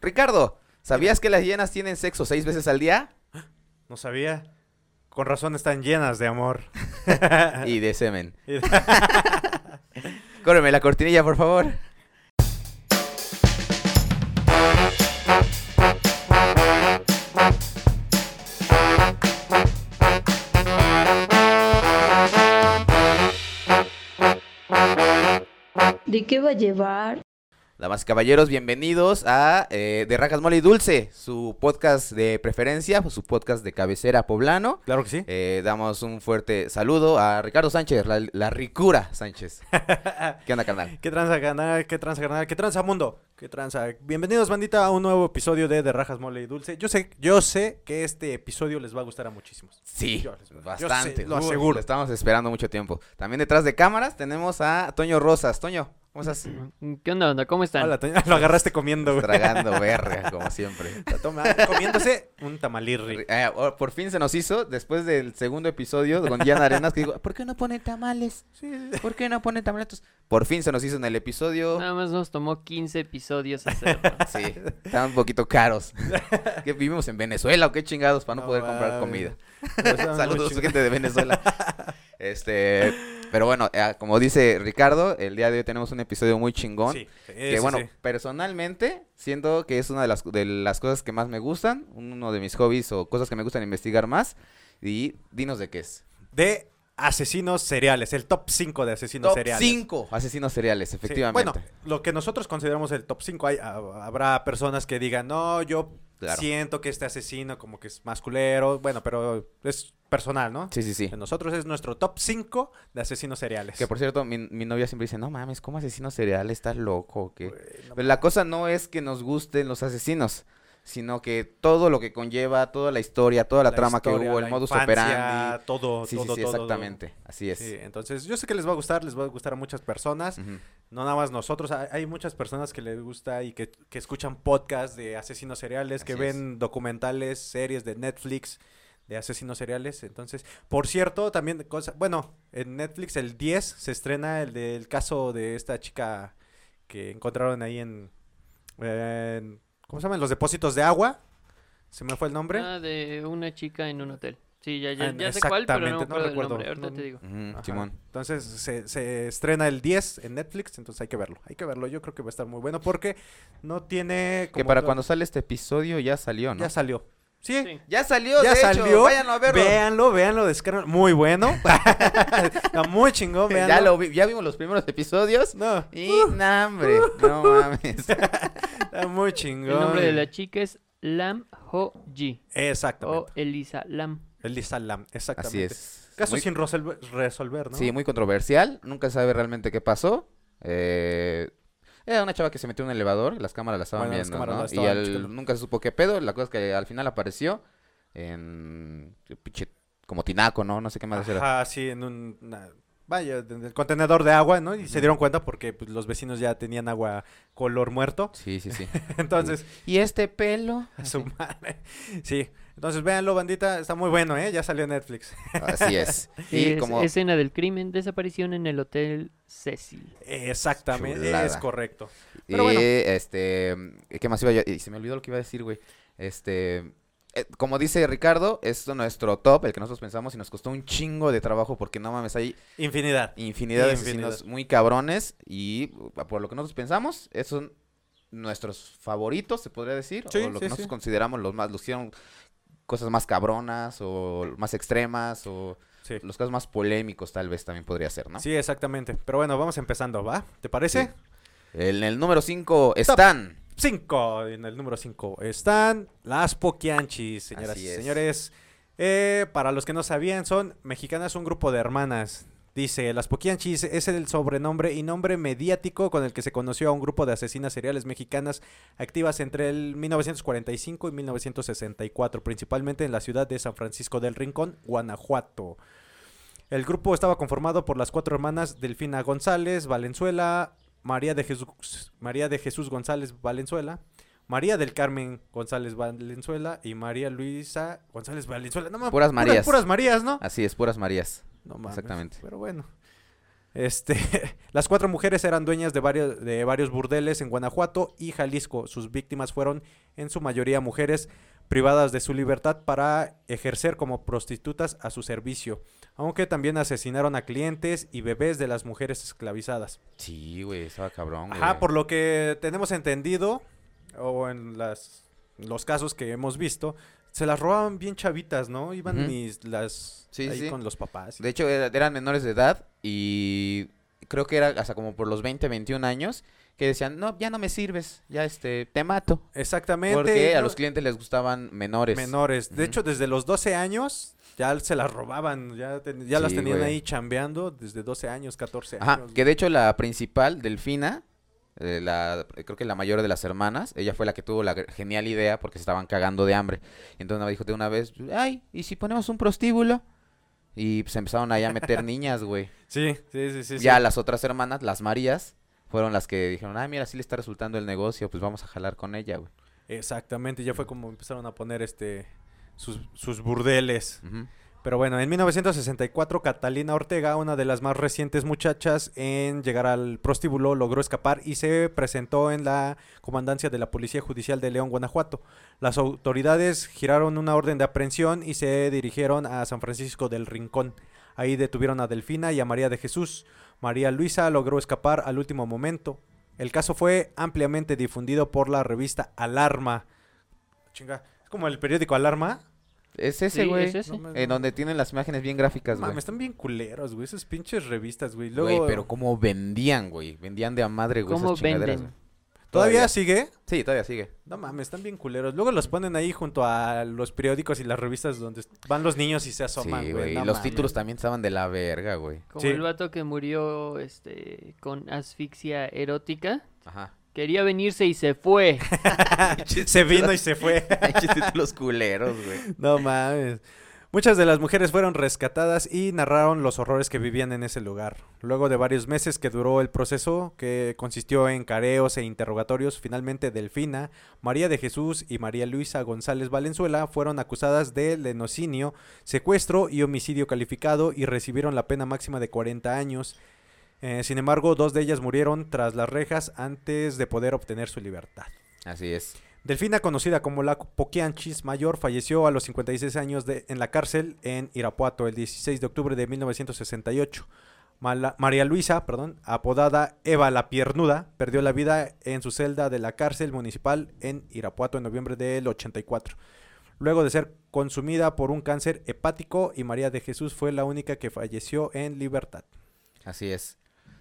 Ricardo, ¿sabías que las hienas tienen sexo seis veces al día? No sabía. Con razón están llenas de amor. y de semen. Córreme la cortinilla, por favor. ¿De qué va a llevar? Damas y caballeros, bienvenidos a eh, De Rajas Mole y Dulce, su podcast de preferencia, su podcast de cabecera poblano. Claro que sí. Eh, damos un fuerte saludo a Ricardo Sánchez, la, la ricura Sánchez. ¿Qué onda, carnal? ¿Qué tranza, canal? ¿Qué tranza, canal? ¿Qué tranza, mundo? ¿Qué tranza? Bienvenidos, bandita, a un nuevo episodio de De Rajas Mole y Dulce. Yo sé, yo sé que este episodio les va a gustar a muchísimos. Sí, Yo les- yo bastante. sé, lo Uy, aseguro. Lo estamos esperando mucho tiempo. También detrás de cámaras tenemos a Toño Rosas. Toño, ¿cómo estás? ¿Qué onda, onda? ¿Cómo están? Hola, Toño. Lo agarraste comiendo, güey. Tragando verga, como siempre. Está comiéndose un tamalirri. Eh, oh, por fin se nos hizo, después del segundo episodio con Diana Arenas, que digo, ¿por qué no pone tamales? Sí. ¿Por qué no pone tamales? Por fin se nos hizo en el episodio. Nada más nos tomó 15 episodios hacerlo. Sí, están un poquito caros. ¿Qué vivimos en Venezuela o qué chingados para no, No poder comprar comida? Saludos, gente de Venezuela. Este, pero bueno, eh, como dice Ricardo, el día de hoy tenemos un episodio muy chingón. Sí, sí, que sí, bueno, personalmente siento que es una de las, de las cosas que más me gustan, uno de mis hobbies o cosas que me gustan investigar más. Y dinos de qué es. De asesinos seriales, el top 5 de asesinos Top seriales. 5 asesinos seriales, Sí, efectivamente. Bueno, lo que nosotros consideramos el top 5, hay, ha- habrá personas que digan, no, yo Claro. siento que este asesino como que es masculero, bueno, pero es personal, ¿no? Sí, sí, sí. Nosotros es nuestro top 5 de asesinos seriales. Que por cierto, mi, mi novia siempre dice, no mames, ¿cómo asesino serial? ¿Estás loco? o qué?". Güey, no Pero la cosa no es que nos gusten los asesinos, sino que todo lo que conlleva, toda la historia, toda la, trama que hubo, el modus infancia, operandi. Todo, Sí, todo, sí, sí, todo, todo. exactamente. Así es. Sí, entonces yo sé que les va a gustar, les va a gustar a muchas personas, no nada más nosotros, hay, muchas personas que les gusta y que, que escuchan podcasts de asesinos seriales, que ven documentales, series de Netflix de asesinos seriales, entonces, por cierto, también, cosa, bueno, en Netflix el 10 se estrena el del caso de esta chica que encontraron ahí en, en- ¿cómo se llaman? Los depósitos de agua, se me fue el nombre. Ah, de una chica en un hotel. Sí, ya, ya, Ah, ya sé cuál, pero no no recuerdo. nombre. Ahorita No, te digo. Ujú, Ajá. Simón. Entonces se, se estrena el 10 en Netflix, entonces hay que verlo. Hay que verlo. Yo creo que va a estar muy bueno porque no tiene. Que para cuando sale este episodio ya salió, ¿no? Ya salió. Sí. Sí. Ya salió, Ya de salió. hecho, váyanlo a verlo. Véanlo, véanlo, descargan. Muy bueno. Está muy chingón, véanlo. ya, lo vi- ya vimos los primeros episodios. No, Y, nah, hombre, no mames. está muy chingón. El nombre de la chica es Lam Ho Ji Exactamente. o Elisa Lam. Elisa Lam, exactamente. Así es. Caso Muy- sin resolver, resolver, ¿no? Sí, muy controversial. Nunca sabe realmente qué pasó. Eh, era una chava que se metió en un elevador. Las cámaras la estaban Bueno, las viendo, ¿no? Y checando. nunca se supo qué pedo. La cosa es que al final apareció en... pinche- como tinaco, ¿no? No sé qué más era. Ajá, sí, en un. una- vaya, en el contenedor de agua, ¿no? Y se dieron cuenta porque pues, los vecinos ya tenían agua color muerto. Sí, sí, sí. Entonces, ¿Y este pelo? A su madre. Sí. Entonces, véanlo, bandita. Está muy bueno, ¿eh? Ya salió en Netflix. Así es. Y es- como... Escena del crimen, desaparición en el Hotel Cecil. Exactamente. Chulada. Es correcto. Y, Pero bueno. este, ¿qué más iba yo? Y se me olvidó lo que iba a decir, güey. Este, eh, como dice Ricardo, es nuestro top, el que nosotros pensamos, y nos costó un chingo de trabajo porque no mames, hay Infinidad. infinidad de Infinidad. asesinos muy cabrones y uh, por lo que nosotros pensamos, esos son nuestros favoritos, se podría decir, Sí, o lo sí, que nosotros sí. consideramos los más, los hicieron cosas más cabronas o más extremas o Sí. los casos más polémicos tal vez también podría ser, ¿no? Sí, exactamente. Pero bueno, vamos empezando, ¿va? ¿Te parece? Sí. En el número 5 están... Cinco. En el número 5 están las Poquianchis, señoras y es. señores. Eh, para los que no sabían, son mexicanas, un grupo de hermanas. Dice, las Poquianchis es el sobrenombre y nombre mediático con el que se conoció a un grupo de asesinas seriales mexicanas activas entre el 1945 y 1964, principalmente en la ciudad de San Francisco del Rincón, Guanajuato. El grupo estaba conformado por las cuatro hermanas Delfina González Valenzuela, María de Jesús, María de Jesús González Valenzuela, María del Carmen González Valenzuela y María Luisa González Valenzuela. No, Puras Marías. Puras Marías, ¿no? Así es, puras Marías. No mames, exactamente. Pero bueno. Este, las cuatro mujeres eran dueñas de varios, de varios burdeles en Guanajuato y Jalisco. Sus víctimas fueron en su mayoría mujeres privadas de su libertad para ejercer como prostitutas a su servicio, aunque también asesinaron a clientes y bebés de las mujeres esclavizadas. Sí, güey, estaba cabrón. Ajá, por lo que tenemos entendido, o en las, los casos que hemos visto, se las robaban bien chavitas, ¿no? Iban mis, las Sí, ahí sí. con los papás. De hecho, era- eran menores de edad y creo que era hasta como por los 20, 21 años que decían, no, ya no me sirves, ya este, te mato. Exactamente. Porque a los clientes les gustaban menores. menores. De hecho, desde los 12 años ya se las robaban, ya, ten- ya las tenían güey. ahí chambeando desde 12 años, 14 Ajá, años. que de hecho la principal, Delfina, eh, la, creo que la mayor de las hermanas, ella fue la que tuvo la genial idea porque se estaban cagando de hambre. Entonces me dijo de una vez, ay, ¿y si ponemos un prostíbulo? Y pues empezaron ahí a meter niñas, güey. Sí, sí, sí, sí. sí. ya las otras hermanas, las Marías, fueron las que dijeron, ay, mira, sí le está resultando el negocio, pues vamos a jalar con ella, güey. Exactamente, ya fue como empezaron a poner este sus, sus burdeles. Ujú. Pero bueno, en 1964 Catalina Ortega, una de las más recientes muchachas en llegar al prostíbulo, logró escapar y se presentó en la comandancia de la Policía Judicial de León, Guanajuato. Las autoridades giraron una orden de aprehensión y se dirigieron a San Francisco del Rincón. Ahí detuvieron a Delfina y a María de Jesús. María Luisa logró escapar al último momento. El caso fue ampliamente difundido por la revista Alarma. Chinga, es como el periódico Alarma. Es ese, Sí, güey. es En donde tienen las imágenes bien gráficas, güey. Mames, están bien culeros, güey. Esas pinches revistas, güey. Güey, Luego, pero cómo vendían, güey. Vendían de a madre, güey, ¿Cómo esas chingaderas, venden? güey. ¿Todavía sigue? Sí, todavía sigue. No mames, están bien culeros. Luego los ponen ahí junto a los periódicos y las revistas donde van los niños y se asoman, sí, güey. güey. no los mames. títulos también estaban de la verga, güey. Como Sí. el vato que murió este con asfixia erótica. Ajá. Quería venirse y se fue. se vino y se fue. Títulos culeros, güey. no mames. Muchas de las mujeres fueron rescatadas y narraron los horrores que vivían en ese lugar. Luego de varios meses que duró el proceso, que consistió en careos e interrogatorios, finalmente Delfina, María de Jesús y María Luisa González Valenzuela fueron acusadas de lenocinio, secuestro y homicidio calificado y recibieron la pena máxima de 40 años. Eh, sin embargo, dos de ellas murieron tras las rejas antes de poder obtener su libertad. Así es. Delfina, conocida como la Poquianchis Mayor, falleció a los 56 años de- en la cárcel en Irapuato el 16 de octubre de 1968. Mala- María Luisa, perdón, apodada Eva la Piernuda, perdió la vida en su celda de la cárcel municipal en Irapuato en noviembre del 84. Luego de ser consumida por un cáncer hepático y María de Jesús fue la única que falleció en libertad. Así es.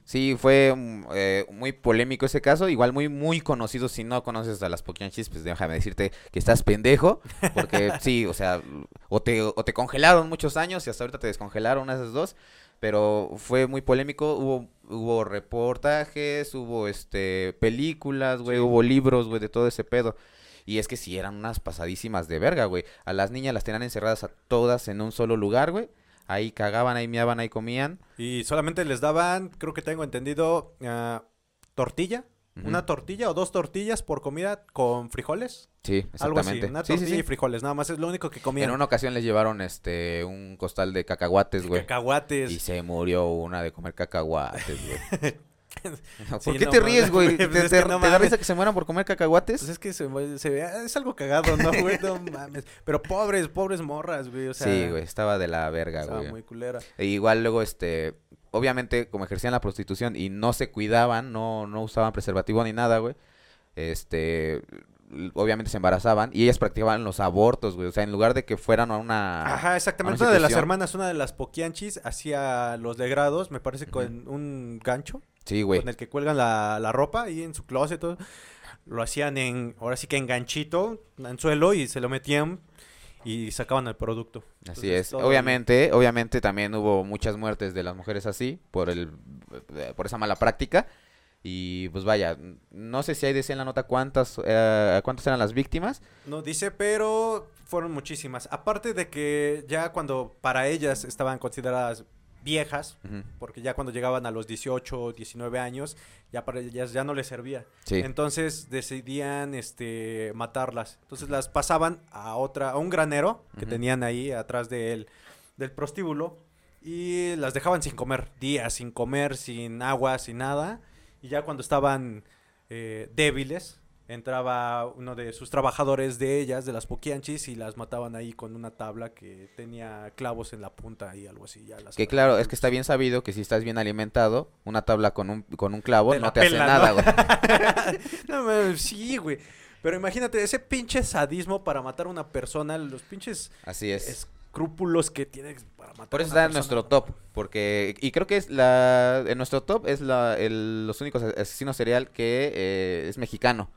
Sí, fue mm, eh, muy polémico ese caso, igual muy muy conocido. Si no conoces a las Poquianchis, pues déjame decirte que estás pendejo, porque sí, o sea, o te, o te congelaron muchos años y hasta ahorita te descongelaron esas dos, pero fue muy polémico. Hubo hubo reportajes, hubo este películas, güey, Sí. hubo libros, güey, de todo ese pedo. Y es que sí, eran unas pasadísimas de verga, güey. A las niñas las tenían encerradas a todas en un solo lugar, güey. Ahí cagaban, ahí miaban, ahí comían. Y solamente les daban, creo que tengo entendido, ah, tortilla. Una tortilla o dos tortillas por comida con frijoles. Sí, Algo así. exactamente. Una Sí, sí, tortilla sí. y frijoles. Nada más es lo único que comían. En una ocasión les llevaron este un costal de cacahuates, güey. Cacahuates. Y se murió una de comer cacahuates, güey. ¿Por Sí, qué no te ríes, güey? ¿Te, es te- que no te da risa que se mueran por comer cacahuates? Pues es que se, se ve- es algo cagado, ¿no, güey? No mames. Pero pobres, pobres morras, güey. O sea, sí, güey, estaba de la verga, Estaba güey. muy culera. E igual luego, este, obviamente, como ejercían la prostitución y no se cuidaban, no, no usaban preservativo ni nada, güey, este, obviamente se embarazaban y ellas practicaban los abortos, güey. O sea, en lugar de que fueran a una... Ajá, exactamente. Una de las hermanas, una de las poquianchis, hacía los degrados, me parece, con un gancho. Sí, güey. con el que cuelgan la, la ropa ahí en su closet. todo. Lo hacían en, ahora sí que en ganchito, en suelo, y se lo metían y sacaban el producto. Así es. Obviamente, obviamente también hubo muchas muertes de las mujeres así por el eh, por esa mala práctica y pues vaya, no sé si hay decía en la nota cuántas eh, cuántas eran las víctimas. No dice, pero fueron muchísimas. Aparte de que ya cuando para ellas estaban consideradas viejas, porque ya cuando llegaban a los 18, 19 años, ya para ellas ya no les servía. Sí. Entonces decidían este matarlas. Entonces las pasaban a otra a un granero que tenían ahí atrás de él, del prostíbulo y las dejaban sin comer, días sin comer, sin agua, sin nada. Y ya cuando estaban eh, débiles, entraba uno de sus trabajadores de ellas, de las Poquianchis, y las mataban ahí con una tabla que tenía clavos en la punta y algo así. Ya las Que claro, es que está bien sabido que si estás bien alimentado, una tabla con un, con un clavo Te no te hace nada, ¿no? güey. No, mames, sí, güey. Pero imagínate, ese pinche sadismo para matar a una persona, los pinches Así es. escrúpulos que tiene para matar Por a eso una está en nuestro top, porque y creo que es la en nuestro top es la el- los únicos asesinos serial que eh, es mexicano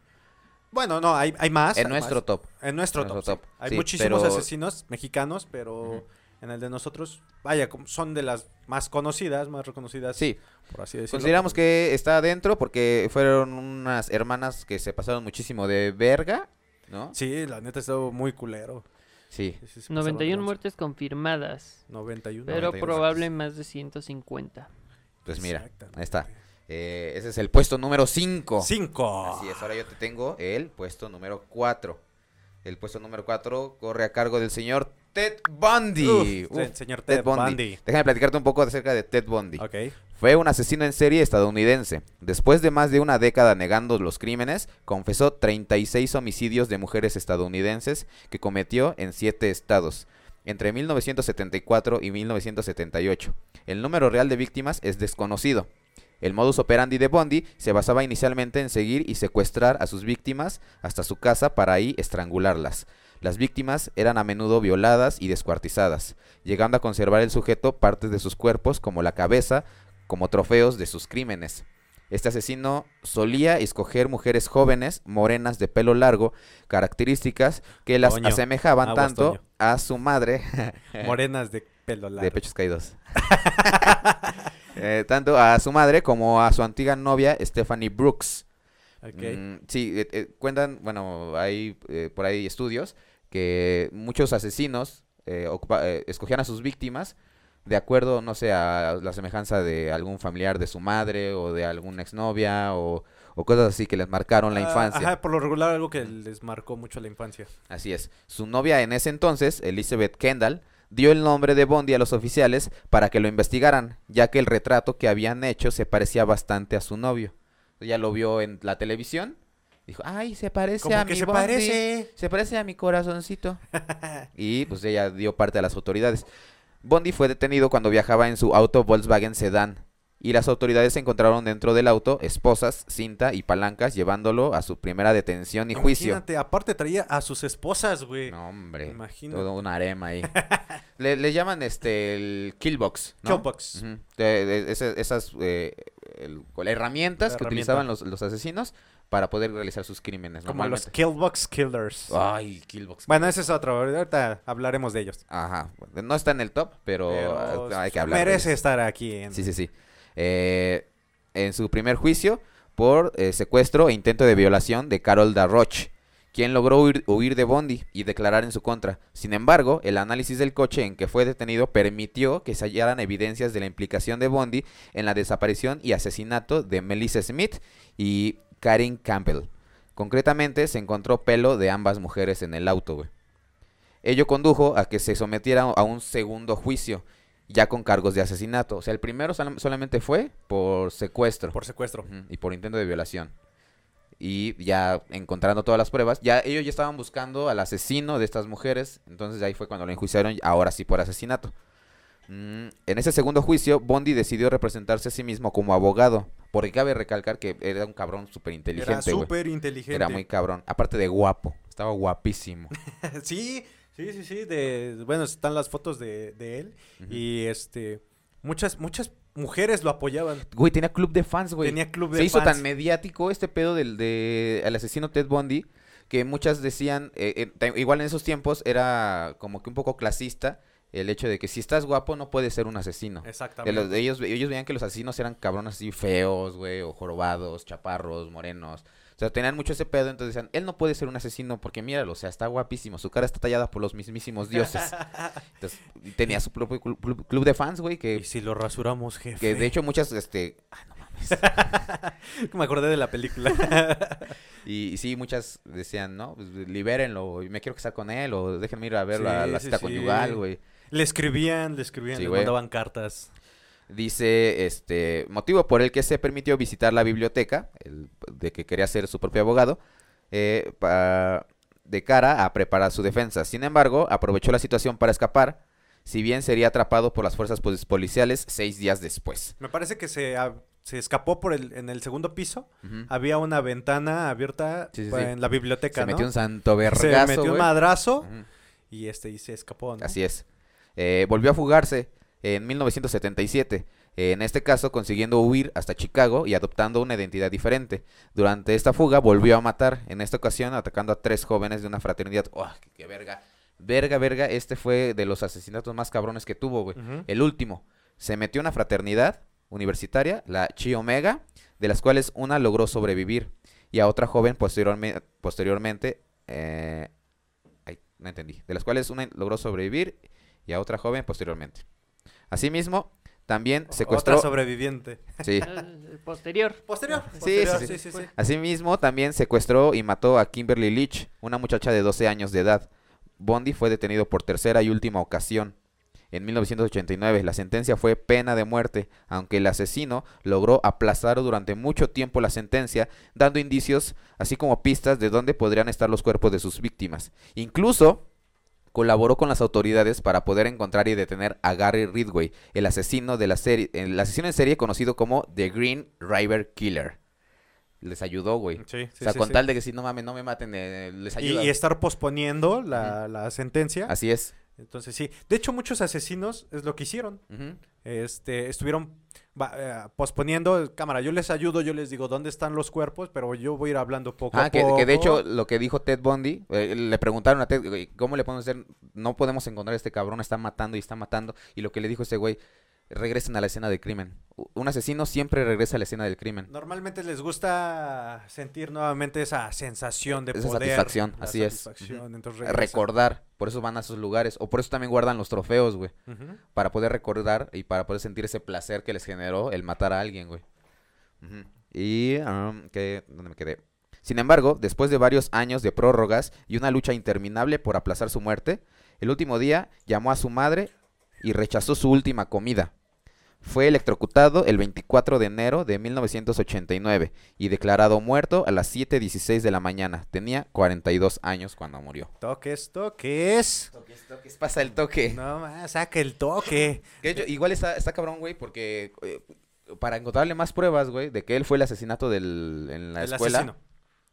Bueno, no, hay, hay más. en hay nuestro más. top. En nuestro en top. sí. Hay sí, muchísimos pero- asesinos mexicanos, pero en el de nosotros, vaya, son de las más conocidas, más reconocidas. Sí, Por así decirlo. consideramos que está adentro porque fueron unas hermanas que se pasaron muchísimo de verga, ¿no? Sí, la neta estuvo muy culero. Sí. Sí, sí, se pasaron de 91 lanza. muertes confirmadas, 91. pero 91 probable más de 150. Pues mira, ahí está. Eh, ese es el puesto número 5. Cinco. Así es, ahora yo te tengo el puesto número 4. El puesto número 4 corre a cargo del señor Ted Bundy. Uf, Uf, señor Ted Bundy. Déjame platicarte un poco acerca de Ted Bundy. Ok. Fue un asesino en serie estadounidense. Después de más de una década negando los crímenes, confesó 36 homicidios de mujeres estadounidenses que cometió en 7 estados, entre 1974 y 1978. El número real de víctimas es desconocido. El modus operandi de Bundy se basaba inicialmente en seguir y secuestrar a sus víctimas hasta su casa para ahí estrangularlas. Las víctimas eran a menudo violadas y descuartizadas, llegando a conservar el sujeto partes de sus cuerpos como la cabeza, como trofeos de sus crímenes. Este asesino solía escoger mujeres jóvenes, morenas de pelo largo, características que las asemejaban aguas, tanto a su madre Morenas de pelo largo. de pechos caídos. Eh, tanto a su madre como a su antigua novia Stephanie Brooks. Ok. Mm, sí, eh, eh, cuentan, bueno, hay por ahí estudios que muchos asesinos eh, ocupa- escogían a sus víctimas de acuerdo, no sé, a la semejanza de algún familiar de su madre o de alguna exnovia o, o cosas así que les marcaron la Ah, infancia. Ajá, por lo regular algo que les marcó mucho la infancia. Así es. Su novia en ese entonces, Elizabeth Kendall, dio el nombre de Bondi a los oficiales para que lo investigaran, ya que el retrato que habían hecho se parecía bastante a su novio. Ella lo vio en la televisión, dijo, ay, se parece Como a que mi se Bondi, parece. se parece a mi corazoncito. y pues ella dio parte a las autoridades. Bondi fue detenido cuando viajaba en su auto Volkswagen Sedan. Y las autoridades encontraron dentro del auto esposas, cinta y palancas, llevándolo a su primera detención y juicio. Imagínate, aparte traía a sus esposas, güey. No, hombre. Imagínate. Todo un harema ahí. le, le llaman este el killbox, ¿no? Killbox. Ujú. De- de- ese- esas eh, el- herramientas que herramienta. utilizaban los, los asesinos para poder realizar sus crímenes. Como los. Killbox Killers. Ay, killbox. Bueno, ese es otro. Ahorita hablaremos de ellos. Ajá. No está en el top, pero, Pero hay que hablar. merece estar aquí. En... Sí, sí, sí. Eh, en su primer juicio por eh, secuestro e intento de violación de Carol Darroch, quien logró huir, de Bondi y declarar en su contra. Sin embargo, el análisis del coche en que fue detenido permitió que se hallaran evidencias de la implicación de Bondi en la desaparición y asesinato de Melissa Smith y Karen Campbell. Concretamente, se encontró pelo de ambas mujeres en el auto. Ello condujo a que se sometiera a un segundo juicio, ya con cargos de asesinato. O sea, el primero solam- solamente fue por secuestro Por secuestro. y por intento de violación. Y ya encontrando todas las pruebas, ya ellos ya estaban buscando al asesino de estas mujeres. Entonces ahí fue cuando lo enjuiciaron, ahora sí por asesinato. Mm, en ese segundo juicio, Bondi decidió representarse a sí mismo como abogado. Porque cabe recalcar que era un cabrón súper Era inteligente, güey. súper inteligente. Era muy cabrón. Aparte de guapo. Estaba guapísimo. sí, sí, sí, sí. De... Bueno, están las fotos de, de él. Y este. Muchas, muchas mujeres lo apoyaban. Güey, tenía club de fans, güey. Tenía club de Se hizo fans. tan mediático este pedo del de el asesino Ted Bundy que muchas decían, eh, eh, igual en esos tiempos era como que un poco clasista el hecho de que si estás guapo no puedes ser un asesino. De Exactamente. los- de ellos, ellos veían que los asesinos eran cabrones así feos, güey, o jorobados, chaparros, morenos. Sea, tenían mucho ese pedo, entonces decían, él no puede ser un asesino porque míralo, o sea, está guapísimo, su cara está tallada por los mismísimos dioses. Entonces, y tenía su propio clu- clu- club de fans, güey, Y que, si lo rasuramos, jefe. que de hecho muchas, este, Me acordé de la película. Y, y sí, muchas decían, no, pues, libérenlo, y me quiero casar con él, o déjenme ir a ver Sí, la, la cita sí. conyugal, güey. Le escribían, le escribían, Sí, le güey. mandaban cartas. Dice, este, motivo por el que se permitió visitar la biblioteca, el- de que quería ser su propio abogado, eh, pa- de cara a preparar su defensa. Sin embargo, aprovechó la situación para escapar, si bien sería atrapado por las fuerzas pol- policiales seis días después. Me parece que se, se escapó por el, en el segundo piso. Había una ventana abierta Sí, sí, pues, sí. en la biblioteca, Se ¿no? metió un santo Se vergazo, metió un madrazo y este y se escapó, ¿no? Así es. Eh, volvió a fugarse en 1977. En este caso, consiguiendo huir hasta Chicago y adoptando una identidad diferente. Durante esta fuga, volvió a matar, en esta ocasión atacando a tres jóvenes de una fraternidad. ¡Oh, qué, qué verga! Verga, verga, este fue de los asesinatos más cabrones que tuvo, güey. El último, se metió a una fraternidad universitaria, la Chi Omega, de las cuales una logró sobrevivir. Y a otra joven posteriorme- posteriormente, eh, ay, no entendí, de las cuales una logró sobrevivir y a otra joven posteriormente. Asimismo, también secuestró... Otra sobreviviente. sí. Posterior. Posterior. Sí, posterior, sí, sí, sí, sí. Asimismo, también secuestró y mató a Kimberly Leach, una muchacha de 12 años de edad. Bondi fue detenido por tercera y última ocasión. En 1989, la sentencia fue pena de muerte, aunque el asesino logró aplazar durante mucho tiempo la sentencia, dando indicios, así como pistas de dónde podrían estar los cuerpos de sus víctimas. Incluso colaboró con las autoridades para poder encontrar y detener a Gary Ridgway, el asesino de la serie, el asesino en serie conocido como The Green River Killer. Les ayudó, güey. Sí, o sí, sea, sí, con tal de que si no mames, no me maten, eh, les Y, ayuda. y estar posponiendo la, la sentencia. Así es. Entonces sí. De hecho, muchos asesinos es lo que hicieron. Este, estuvieron va- eh, posponiendo, cámara, yo les ayudo, yo les digo dónde están los cuerpos, pero yo voy a ir hablando poco Ah, a que, poco. que de hecho lo que dijo Ted Bundy, eh, le preguntaron a Ted, ¿cómo le podemos hacer? No podemos encontrar a este cabrón, está matando y está matando. Y lo que le dijo ese güey, regresen a la escena del crimen. Un asesino siempre regresa a la escena del crimen. Normalmente les gusta sentir nuevamente esa sensación de Esa poder. satisfacción, la así es. satisfacción, Ujú. entonces regresan. Recordar, por eso van a esos lugares. O por eso también guardan los trofeos, güey. Para poder recordar y para poder sentir ese placer que les generó el matar a alguien, güey. Y, um, ¿qué? ¿dónde me quedé? Sin embargo, después de varios años de prórrogas y una lucha interminable por aplazar su muerte, el último día llamó a su madre y rechazó su última comida. Fue electrocutado el 24 de enero de 1989 y declarado muerto a las 7.16 de la mañana. Tenía 42 años cuando murió. Toques, toques. Toques, toques, pasa el toque. No más, saca el toque. Que de hecho, igual está, está cabrón, güey, porque eh, para encontrarle más pruebas, güey, de que él fue el asesinato del, en la el escuela. asesino.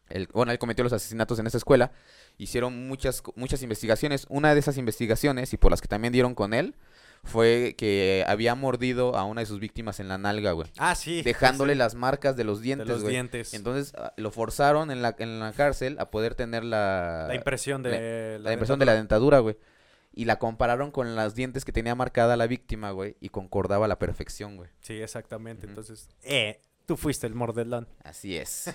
el- bueno, él cometió los asesinatos en esa escuela. Hicieron muchas, muchas investigaciones. Una de esas investigaciones, y por las que también dieron con él, fue que había mordido a una de sus víctimas en la nalga, güey. Ah, sí. Dejándole sí, las marcas de los de dientes, los güey. dientes. Entonces ah, lo forzaron en la, en la cárcel a poder tener la, la impresión de la impresión de la dentadura, güey. Y la compararon con los dientes que tenía marcada la víctima, güey. Y concordaba a la perfección, güey. Sí, exactamente. Entonces, eh, tú fuiste el mordelón. Así es.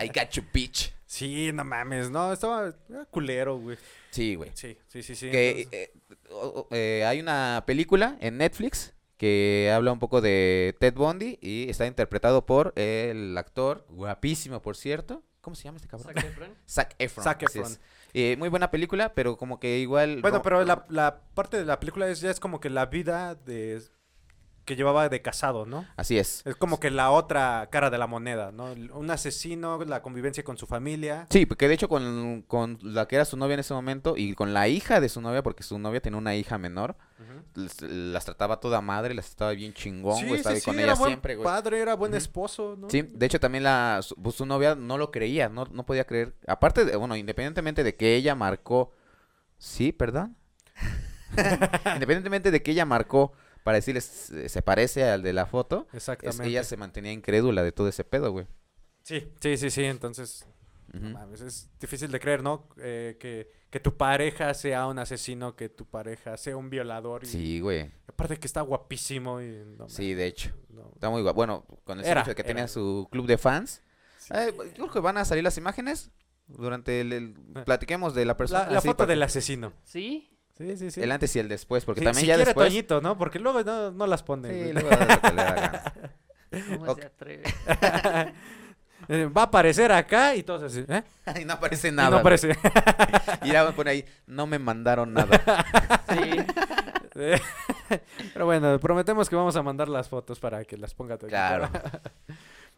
I got you, bitch. Sí, no mames, no, estaba era culero, güey. Sí, güey. Sí, sí, sí, sí. Que entonces- eh, eh, hay una película en Netflix que habla un poco de Ted Bundy y está interpretado por el actor, guapísimo, por cierto. ¿Cómo se llama este cabrón? Zac Efron. Zac Efron. Zac Efron. es. Eh, muy buena película, pero como que igual... Bueno, ro- pero la, la parte de la película es ya es como que la vida de que llevaba de casado, ¿no? Así es. Es como que la otra cara de la moneda, ¿no? Un asesino, la convivencia con su familia. Sí, porque de hecho con, con la que era su novia en ese momento y con la hija de su novia, porque su novia tenía una hija menor, las trataba toda madre, las trataba bien chingón, Sí, güey, estaba sí, con sí, ella era buen siempre, güey. padre, era buen esposo, ¿no? Sí, de hecho también la, su, pues, su novia no lo creía, no, no podía creer. Aparte, de, bueno, independientemente de que ella marcó... Sí, perdón. independientemente de que ella marcó para decirles se parece al de la foto, es- Exactamente. ella se mantenía incrédula de todo ese pedo, güey. Sí, sí, sí, sí, entonces mames, es difícil de creer, ¿no? Eh, que, que tu pareja sea un asesino, que tu pareja sea un violador. Y, Sí, güey. Aparte que está guapísimo y no Sí, de hecho. no. Está muy guapo. Bueno, con el Era, hecho de que era. tenía su club de fans. Sí. Eh, yo creo que van a salir las imágenes durante el... el- platiquemos de la persona. La, la así, foto del asesino. ¿Sí? Sí, sí, sí. El antes y el después, porque Sí, también si ya quiere después... Toñito, ¿no? Porque luego no, no las pone. Sí, luego. ¿Cómo Ok. se atreve? Va a aparecer acá y todos así, ¿eh? Y no aparece Y nada. no güey. aparece. Y ya pone ahí, no me mandaron nada. Sí. Pero bueno, prometemos que vamos a mandar las fotos para que las ponga todo. Claro.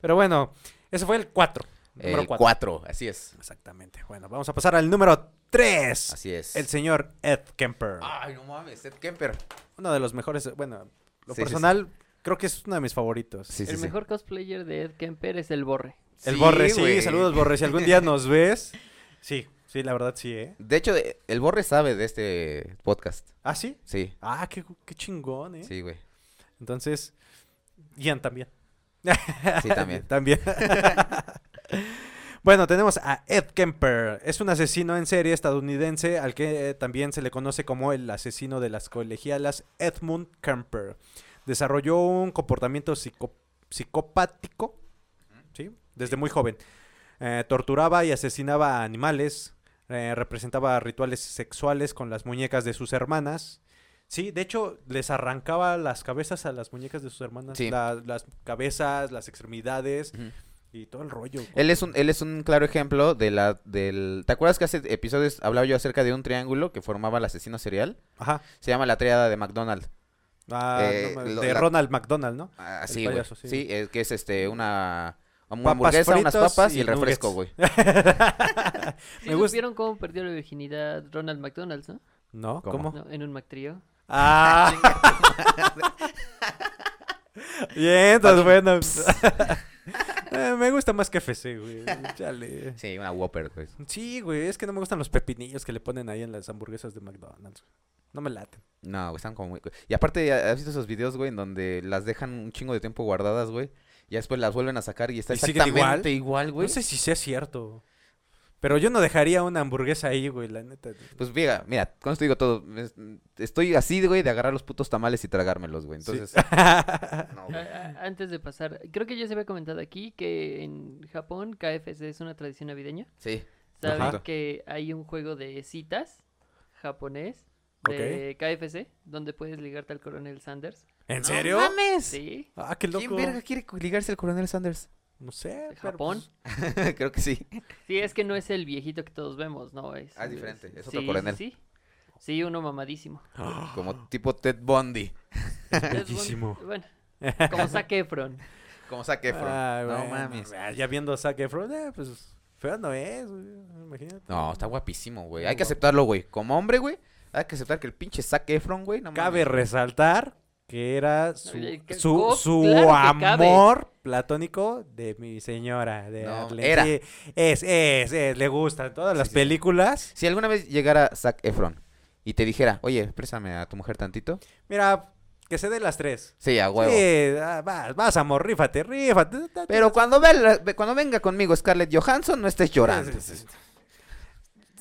Pero bueno, ese fue el 4. Número El 4. 4, así es. Exactamente. Bueno, vamos a pasar al número 3. Así es. El señor Ed Kemper. Ay, no mames, Ed Kemper. Uno de los mejores, bueno, lo Sí, sí, personal, creo que es uno de mis favoritos. El sí. mejor cosplayer de Ed Kemper es el Borre. El Sí, Borre, sí, saludos Borre. Si algún día nos ves, sí, sí, la verdad sí, ¿eh? De hecho, eh, el Borre sabe de este podcast. ¿Ah, sí? Sí, Ah, qué, qué chingón, ¿eh? sí, güey. Entonces, Ian también. Sí, también. también. bueno, tenemos a Ed Kemper. Es un asesino en serie estadounidense al que eh, también se le conoce como el asesino de las colegialas Edmund Kemper. Desarrolló un comportamiento psico- psicopático ¿sí? desde muy joven. Eh, torturaba y asesinaba a animales. eh, representaba rituales sexuales con las muñecas de sus hermanas. Sí, de hecho, les arrancaba las cabezas a las muñecas de sus hermanas. Sí. La- las cabezas, las extremidades. Y todo el rollo. Él es un, él es un claro ejemplo de la, del... ¿Te acuerdas que hace episodios hablaba yo acerca de un triángulo que formaba el asesino serial? Ajá. Se llama la triada de McDonald. Ah, Eh, no me- lo- de la- Ronald McDonald, ¿no? Ah, sí, payaso, sí. Sí, es que es este, una... Una Papas hamburguesa, unas papas y, y el refresco, güey. nuggets. ¿Sí Me gusta- supieron cómo perdió la virginidad Ronald McDonald, no? ¿No? ¿Cómo? ¿Cómo? No, en un McTrío. Ah. Bien, entonces bueno. Eh, me gusta más que FC, güey. Chale. Sí, una Whopper, güey. Sí, güey, es que no me gustan los pepinillos que le ponen ahí en las hamburguesas de McDonald's. No me laten. No, güey, están como muy... Y aparte, ¿has visto esos videos, güey, en donde las dejan un chingo de tiempo guardadas, güey? Y después las vuelven a sacar y está ¿Y exactamente igual, güey. No sé si sea cierto. Pero yo no dejaría una hamburguesa ahí, güey, la neta. Pues mira, mira, con esto digo todo. es- Estoy así, güey, de agarrar los putos tamales y tragármelos, güey. Sí. Entonces, no, güey. Antes de pasar, creo que ya se había comentado aquí que en Japón KFC es una tradición navideña. Sí. ¿Saben Ajá. que hay un juego de citas japonés de KFC donde puedes ligarte al coronel Sanders? ¿En ¡No serio? mames! Sí, Ah, qué loco. ¿Quién verga quiere ligarse al coronel Sanders? No sé. de pero, Japón. pues, Creo que sí. Sí, es que no es el viejito que todos vemos, no es. Ah, es diferente, es otro sí, coronel. Sí, sí, uno mamadísimo. Como tipo Ted Bundy. Es bellísimo. Bueno, como Zac Efron. Como Zac Efron. Ah, no bueno, mames. ah, Ya viendo a Zac Efron, eh, pues feo no es, güey. Imagínate. No, está guapísimo, güey. Hay que aceptarlo, güey. Como hombre, güey, hay que aceptar que el pinche Zac Efron, güey, no Cabe mames. resaltar que era su, su, su claro amor platónico de mi señora, de No, era. Sí, es, es, es, le gustan todas las sí, sí. películas. Si alguna vez llegara Zac Efron y te dijera, oye, préstame a tu mujer tantito. Mira, que se dé las tres. Sí, a huevo. Sí, ah, vas, vas, amor, rífate, rífate. Pero cuando, ve cuando venga conmigo Scarlett Johansson, no estés llorando. Sí, sí, sí.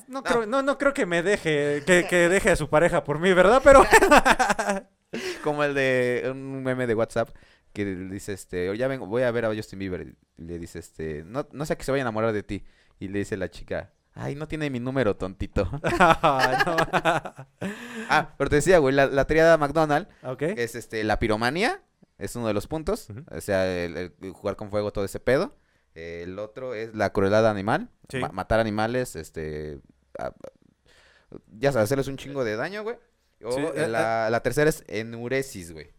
No, Creo, no, no creo que me deje, que, que deje a su pareja por mí, ¿verdad? Pero Como el de un meme de WhatsApp que dice, este, ya vengo, voy a ver a Justin Bieber. Y le dice, este, no, no sea que se vaya a enamorar de ti. Y le dice la chica, ay, no tiene mi número, tontito. ah, pero te decía, güey, la, la triada McDonald es, este, la piromanía, es uno de los puntos. O sea, el, el jugar con fuego, todo ese pedo. El otro es la crueldad animal, Sí. ma- matar animales, este, a- ya sabes, hacerles un chingo de daño, güey. O Sí, eh, la, la tercera es enuresis, güey.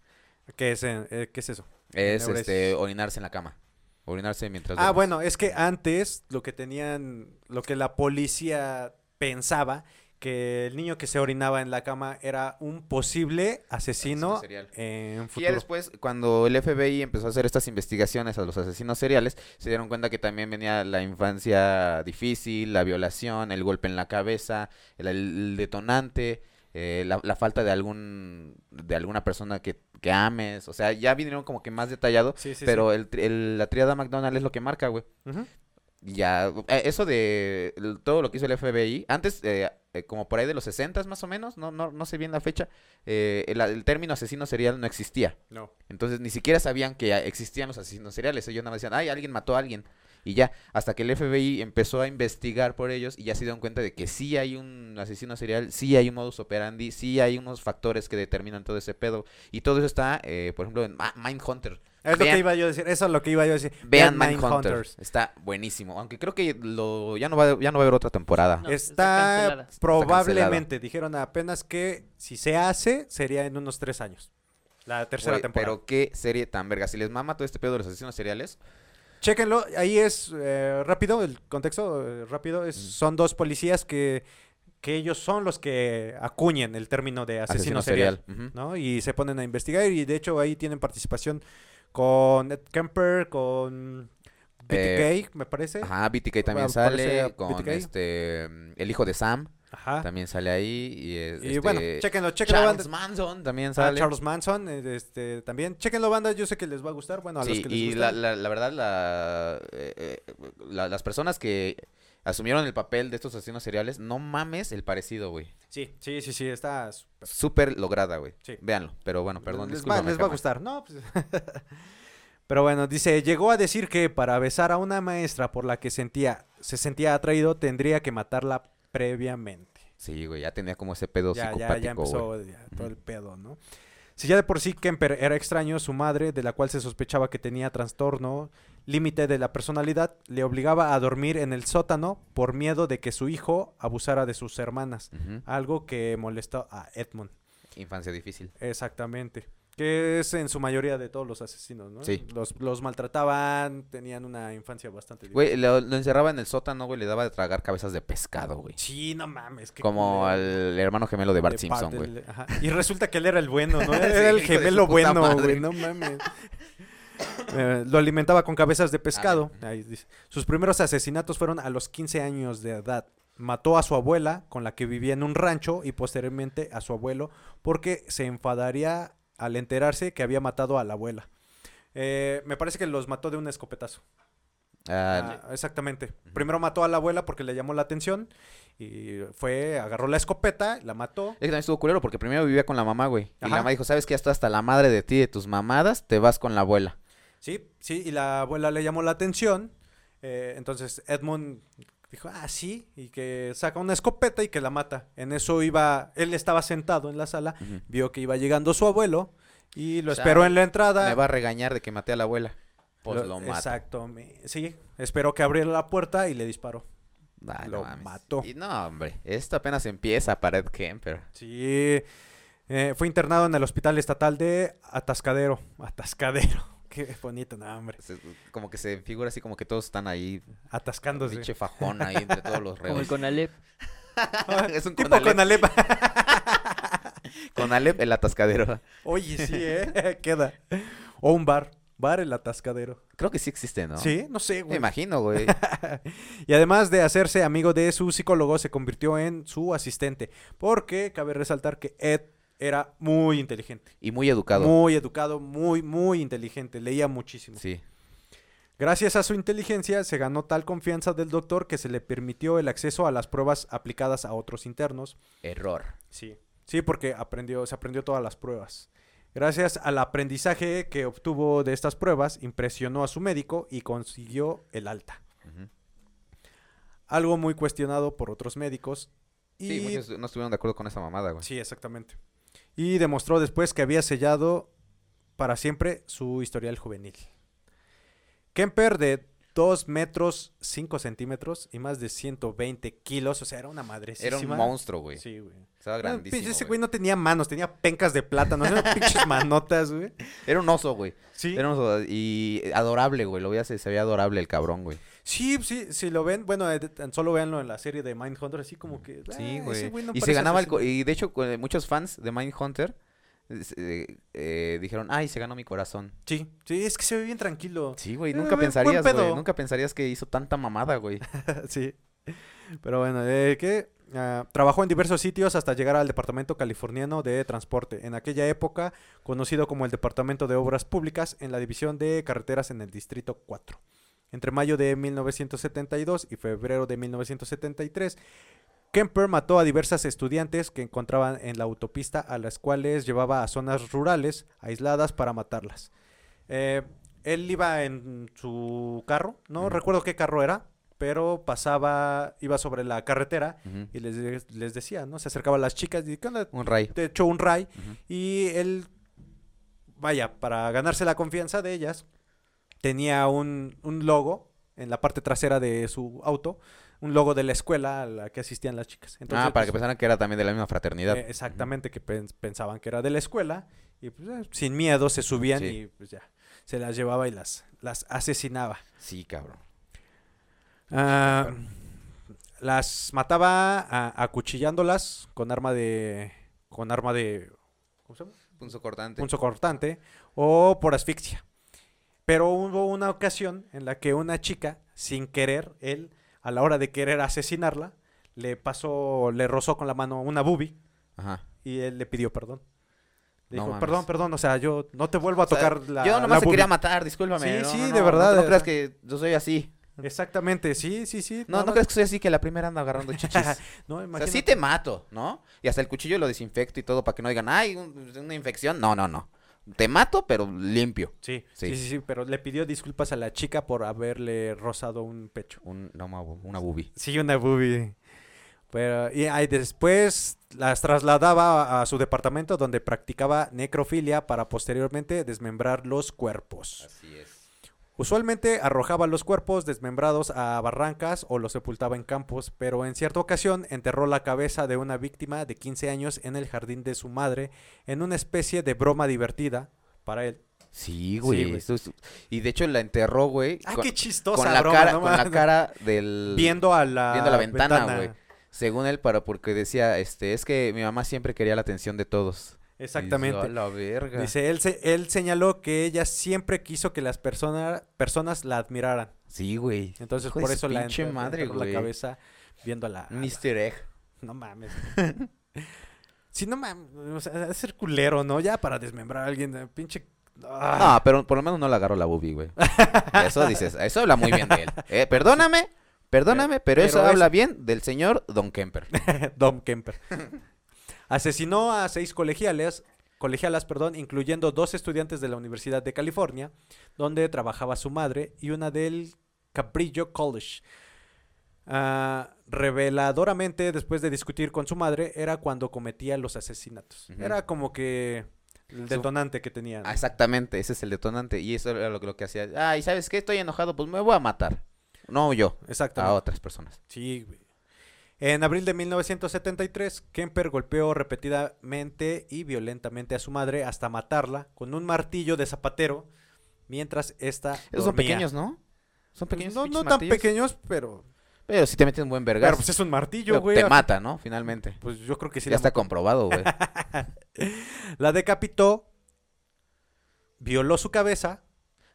¿Qué es, eh, ¿Qué es eso? Es Enuresis. este orinarse en la cama. Orinarse mientras Ah, duermes. bueno, es que antes lo que tenían, lo que la policía pensaba, que el niño que se orinaba en la cama era un posible asesino Asesino serial. en Y ya futuro. después, cuando el FBI empezó a hacer estas investigaciones a los asesinos seriales, se dieron cuenta que también venía la infancia difícil, la violación, el golpe en la cabeza, el, el detonante, eh, la, la falta de algún de alguna persona que, que ames. O sea, ya vinieron como que más detallado, Sí, sí, pero El, el- la triada McDonald es lo que marca, güey. Ya, eh, eso de todo lo que hizo el FBI, antes, eh, eh, como por ahí de los 60 más o menos, no, no, no sé bien la fecha, eh, el, el término asesino serial no existía. No. Entonces ni siquiera sabían que existían los asesinos seriales. Ellos nada más decían, ay, alguien mató a alguien. Y ya, hasta que el FBI empezó a investigar por ellos y ya se dieron cuenta de que sí hay un asesino serial, sí hay un modus operandi, sí hay unos factores que determinan todo ese pedo. Y todo eso está, eh, por ejemplo, en Mindhunter. Es lo que iba yo a decir. Eso es lo que iba yo a decir. Vean Vean Mindhunter. Mindhunters. Está buenísimo. Aunque creo que lo, ya, no va, ya no va a haber otra temporada. No, está probablemente, dijeron apenas que si se hace, sería en unos tres años. La tercera temporada. Pero qué serie tan verga. Si les mama todo este pedo de los asesinos seriales, Chéquenlo, ahí es eh, rápido, el contexto eh, rápido, es, son dos policías que, que ellos son los que acuñen el término de asesino, asesino serial. ¿no? Y se ponen a investigar y de hecho ahí tienen participación con Ed Kemper, con BTK, Eh, me parece. Ajá, BTK también sale. Con BTK. este. El hijo de Sam Ajá. también sale ahí. Y, Ah. Y este, bueno, chéquenlo, chéquenlo, Charles banda. Manson también Ah, sale. Charles Manson, eh, este, también. Chéquenlo, banda, yo sé que les va a gustar. Bueno, a los que les y gusta. la, la, la verdad, la, eh, eh, la- las personas que asumieron el papel de estos asesinos seriales, no mames el parecido, güey. Sí, sí, sí, sí, está súper. Súper lograda, güey. Sí. Véanlo, pero bueno, perdón. les va, les va a gustar. No, pues, Pero bueno, dice, llegó a decir que para besar a una maestra por la que sentía, se sentía atraído, tendría que matarla previamente. Sí, güey, ya tenía como ese pedo Ya, ya, psicopático, ya empezó ya, todo el pedo, ¿no? Si ya de por sí Kemper era extraño, su madre, de la cual se sospechaba que tenía trastorno límite de la personalidad, le obligaba a dormir en el sótano por miedo de que su hijo abusara de sus hermanas, algo que molestó a Edmund. Infancia difícil. Exactamente. Que es en su mayoría de todos los asesinos, ¿no? Sí. Los, los maltrataban, tenían una infancia bastante. Güey, lo, lo encerraba en el sótano, güey, le daba de tragar cabezas de pescado, güey. Sí, no mames. Como al hermano gemelo de Bart Simpson, güey. ajá. Y resulta que él era el bueno, ¿no? Sí, Era el gemelo bueno, güey, no mames. Eh, lo alimentaba con cabezas de pescado. Ah, Ahí dice. Sus primeros asesinatos fueron a los 15 años de edad. Mató a su abuela, con la que vivía en un rancho, y posteriormente a su abuelo, porque se enfadaría al enterarse que había matado a la abuela. Eh, me parece que los mató de un escopetazo. Ah, Ah, exactamente. Primero mató a la abuela porque le llamó la atención y fue, agarró la escopeta, la mató. Es que también estuvo culero porque primero vivía con la mamá, güey. Y la mamá dijo, ¿sabes qué? Hasta hasta la madre de ti, de tus mamadas, te vas con la abuela. Sí, sí, y la abuela le llamó la atención. eh, entonces Edmund dijo, ah, sí, y que saca una escopeta y que la mata. En eso iba, él estaba sentado en la sala, vio que iba llegando su abuelo y lo O sea, esperó en la entrada. Me va a regañar de que maté a la abuela. Pues lo, mato. Exacto, sí, esperó que abriera la puerta y le disparó. No Lo mató. Y no, hombre, esto apenas empieza para Ed Kemper. Sí, eh, fue internado en el hospital estatal de Atascadero. Atascadero, qué bonito nombre. Se- como que se figura así como que todos están ahí, Atascándose. pinche fajón ahí entre todos los Como el reos. Conalep. es un Tipo Conalep, con Conalep, el atascadero. Oye, sí, ¿eh? Queda. O un bar. Bar el atascadero. Creo que sí existe, ¿no? Sí, no sé, Me güey. imagino, güey. Y además de hacerse amigo de su psicólogo, se convirtió en su asistente. Porque cabe resaltar que Ed era muy inteligente. Y muy educado. Muy educado, muy, muy inteligente. Leía muchísimo. Sí. Gracias a su inteligencia se ganó tal confianza del doctor que se le permitió el acceso a las pruebas aplicadas a otros internos. Error. Sí. Sí, porque aprendió, se aprendió todas las pruebas. Gracias al aprendizaje que obtuvo de estas pruebas, impresionó a su médico y consiguió el alta. Algo muy cuestionado por otros médicos. Y... Sí, muchos no estuvieron de acuerdo con esa mamada, güey. Sí, exactamente. Y demostró después que había sellado para siempre su historial juvenil. Kemper de 2 metros 5 centímetros y más de 120 kilos, o sea, era una madrecísima. Era un monstruo, güey. Sí, güey. Estaba grandísimo, ese güey. no tenía manos, tenía pencas de plátano, eran pinches manotas, güey. Era un oso, güey. Sí. Era un oso. Y adorable, güey. Lo veía, se, se veía adorable el cabrón, güey. Sí, sí, si lo ven, bueno, eh, solo véanlo en la serie de Mindhunter, así como que... Sí, "Ah, güey. no y se ganaba el... co- asesino". Y de hecho, cu- muchos fans de Mindhunter eh, eh, dijeron, ay, se ganó mi corazón. Sí, sí, es que se ve bien tranquilo. Sí, güey. Eh, Nunca pensarías, güey. Nunca pensarías que hizo tanta mamada, güey. sí. Pero bueno, eh, que ah, trabajó en diversos sitios hasta llegar al Departamento Californiano de Transporte, en aquella época conocido como el Departamento de Obras Públicas en la División de Carreteras en el Distrito 4. Entre mayo de 1972 y febrero de 1973, Kemper mató a diversas estudiantes que encontraban en la autopista a las cuales llevaba a zonas rurales aisladas para matarlas. Eh, él iba en su carro, no recuerdo qué carro era, pero pasaba, iba sobre la carretera y les, de- les decía, ¿no? Se acercaba a las chicas y ¿qué onda? Un ray. Te echó un ray y él vaya, para ganarse la confianza de ellas, tenía un, un logo en la parte trasera de su auto, un logo de la escuela a la que asistían las chicas. Entonces, ah, para que pues, pensaran que era también de la misma fraternidad. eh, exactamente, que pens- pensaban que era de la escuela y pues eh, sin miedo se subían Sí. y pues ya, se las llevaba y las, las asesinaba. Sí, cabrón. Ah, las mataba acuchillándolas con arma de con arma de ¿cómo se llama? Punzo cortante. punzo cortante o por asfixia. Pero hubo una ocasión en la que una chica, sin querer, él, a la hora de querer asesinarla, le pasó, le rozó con la mano una boobie Ajá. y él le pidió perdón. Le No dijo, mames. perdón, perdón, o sea, yo no te vuelvo a O sea, tocar la Yo la nomás te boobie". quería matar, discúlpame. Sí, no, sí, no, de no, verdad, No, de creas que yo soy así. Exactamente, sí, sí, sí. No, no más- creas que soy así que la primera anda agarrando chichis. No, O sea, imagínate. sí te mato, ¿no? Y hasta el cuchillo lo desinfecto y todo para que no digan, ay, un- una infección. No, no, no. Te mato, pero limpio. Sí, Sí. sí, sí, sí, pero le pidió disculpas a la chica por haberle rozado un pecho. Un, no, una, boobie. Sí, una boobie. Pero, y ahí después las trasladaba a su departamento donde practicaba necrofilia para posteriormente desmembrar los cuerpos. Así es. Usualmente arrojaba los cuerpos desmembrados a barrancas o los sepultaba en campos, pero en cierta ocasión enterró la cabeza de una víctima de 15 años en el jardín de su madre en una especie de broma divertida para él. Sí, güey. güey. esto es- Y de hecho la enterró, güey. ¡Ah, con, qué chistosa con la broma! cara, no con la cara del... Viendo a la, viendo la ventana, güey. Según él, para porque decía, este, es que mi mamá siempre quería la atención de todos. Exactamente. "A la verga. Dice, él, se- él señaló que ella siempre quiso que las persona- personas la admiraran. Sí, güey. Entonces, Hijo por eso la enter- madre, la cabeza viendo a la... la- Mr. Egg. No mames. sí, no mames. O sea, es ser culero, ¿no? Ya para desmembrar a alguien, eh, pinche... Ah. No, pero por lo menos no le agarró la boobie, güey. Eso dices, eso habla muy bien de él. Eh, perdóname, perdóname, pero, eso habla bien del señor Don Kemper. Dom Kemper. Asesinó a seis colegiales, colegialas, perdón, incluyendo dos estudiantes de la Universidad de California, donde trabajaba su madre, y una del Cabrillo College. Ah, reveladoramente, después de discutir con su madre, era cuando cometía los asesinatos. Era como que el detonante que tenía. ¿no? Ah, exactamente, ese es el detonante. Y eso era lo, lo que hacía. Ay, ¿sabes qué? Estoy enojado, pues me voy a matar. No yo, a Exactamente. otras personas. Sí, güey. En abril de 1973, Kemper golpeó repetidamente y violentamente a su madre hasta matarla con un martillo de zapatero mientras esta Esos son pequeños, ¿no? Son pequeños. no, tan martillos. pequeños, pero, Pero si te meten un buen pero vergazo. pues es un martillo, pero güey. te mata, ¿no? Finalmente. Pues yo creo que sí. ya está comprobado, güey. La decapitó, violó su cabeza,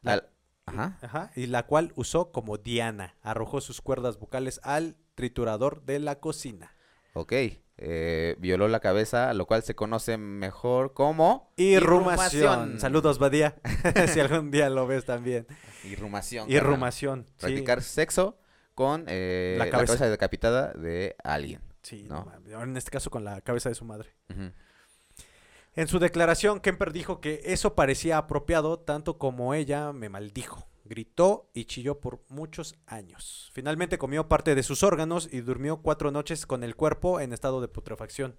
la- Ajá. ajá, y la cual usó como diana. Arrojó sus cuerdas vocales al triturador de la cocina. Ok. eh, violó la cabeza, lo cual se conoce mejor como... Irrumación. Saludos, Badía. si algún día lo ves también. Irrumación. carnal. Irrumación. sí. Practicar sexo con eh, La la, cabeza. decapitada de alguien. Sí, en este caso con la cabeza de su madre. En su declaración, Kemper dijo que eso parecía apropiado tanto como ella me maldijo. Gritó y chilló por muchos años. Finalmente comió parte de sus órganos y durmió cuatro noches con el cuerpo en estado de putrefacción.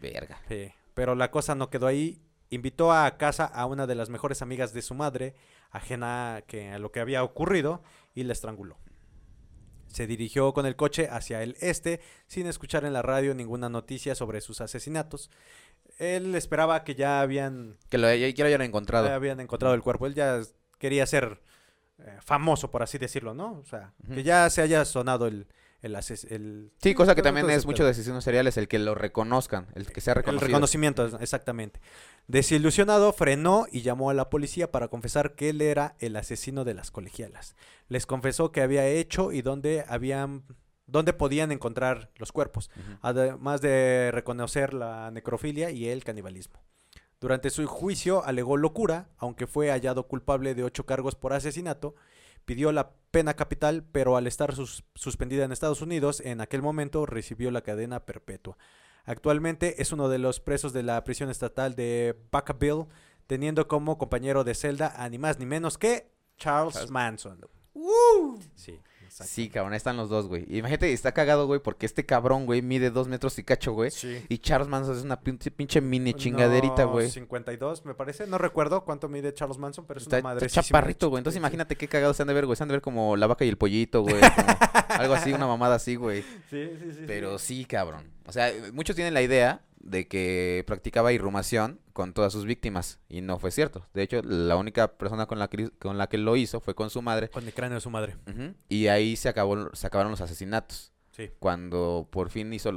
Verga. Sí, pero la cosa no quedó ahí. Invitó a casa a una de las mejores amigas de su madre, ajena a, que, a lo que había ocurrido, y la estranguló. Se dirigió con el coche hacia el este, sin escuchar en la radio ninguna noticia sobre sus asesinatos. Él esperaba que ya habían, Que lo, que lo hayan encontrado. ya habían encontrado el cuerpo. Él ya quería ser eh, famoso, por así decirlo, ¿no? O sea, que ya se haya sonado el... el, ases- el- Sí, cosa que también es mucho de asesinos seriales, el que lo reconozcan, el que sea El reconocido. reconocimiento, es- exactamente. Desilusionado, frenó y llamó a la policía para confesar que él era el asesino de las colegialas. Les confesó que había hecho y dónde habían dónde podían encontrar los cuerpos, además de reconocer la necrofilia y el canibalismo. Durante su juicio alegó locura, aunque fue hallado culpable de ocho cargos por asesinato, pidió la pena capital, pero al estar sus- suspendida en Estados Unidos, en aquel momento recibió la cadena perpetua. Actualmente es uno de los presos de la prisión estatal de Vacaville, teniendo como compañero de celda a ni más ni menos que Charles Charles- Manson. Sí, Sí, cabrón, ahí están los dos, güey. Imagínate, está cagado, güey, porque este cabrón, güey, mide dos metros y cacho, güey. Sí. Y Charles Manson es una pinche, pinche mini chingaderita, No, güey. 52, me parece. No recuerdo cuánto mide Charles Manson, pero es Está, una está madre. chaparrito, güey. Entonces imagínate qué cagados se han de ver, güey. Se han de ver como la vaca y el pollito, güey. como algo así, una mamada así, güey. Sí, sí, sí. Pero sí, cabrón. O sea, muchos tienen la idea de que practicaba irrumación con todas sus víctimas. Y no fue cierto. De hecho, la única persona con la que, con la que lo hizo fue con su madre. Con el cráneo de su madre. Y ahí se, acabó, se acabaron los asesinatos. Sí. Cuando por fin hizo,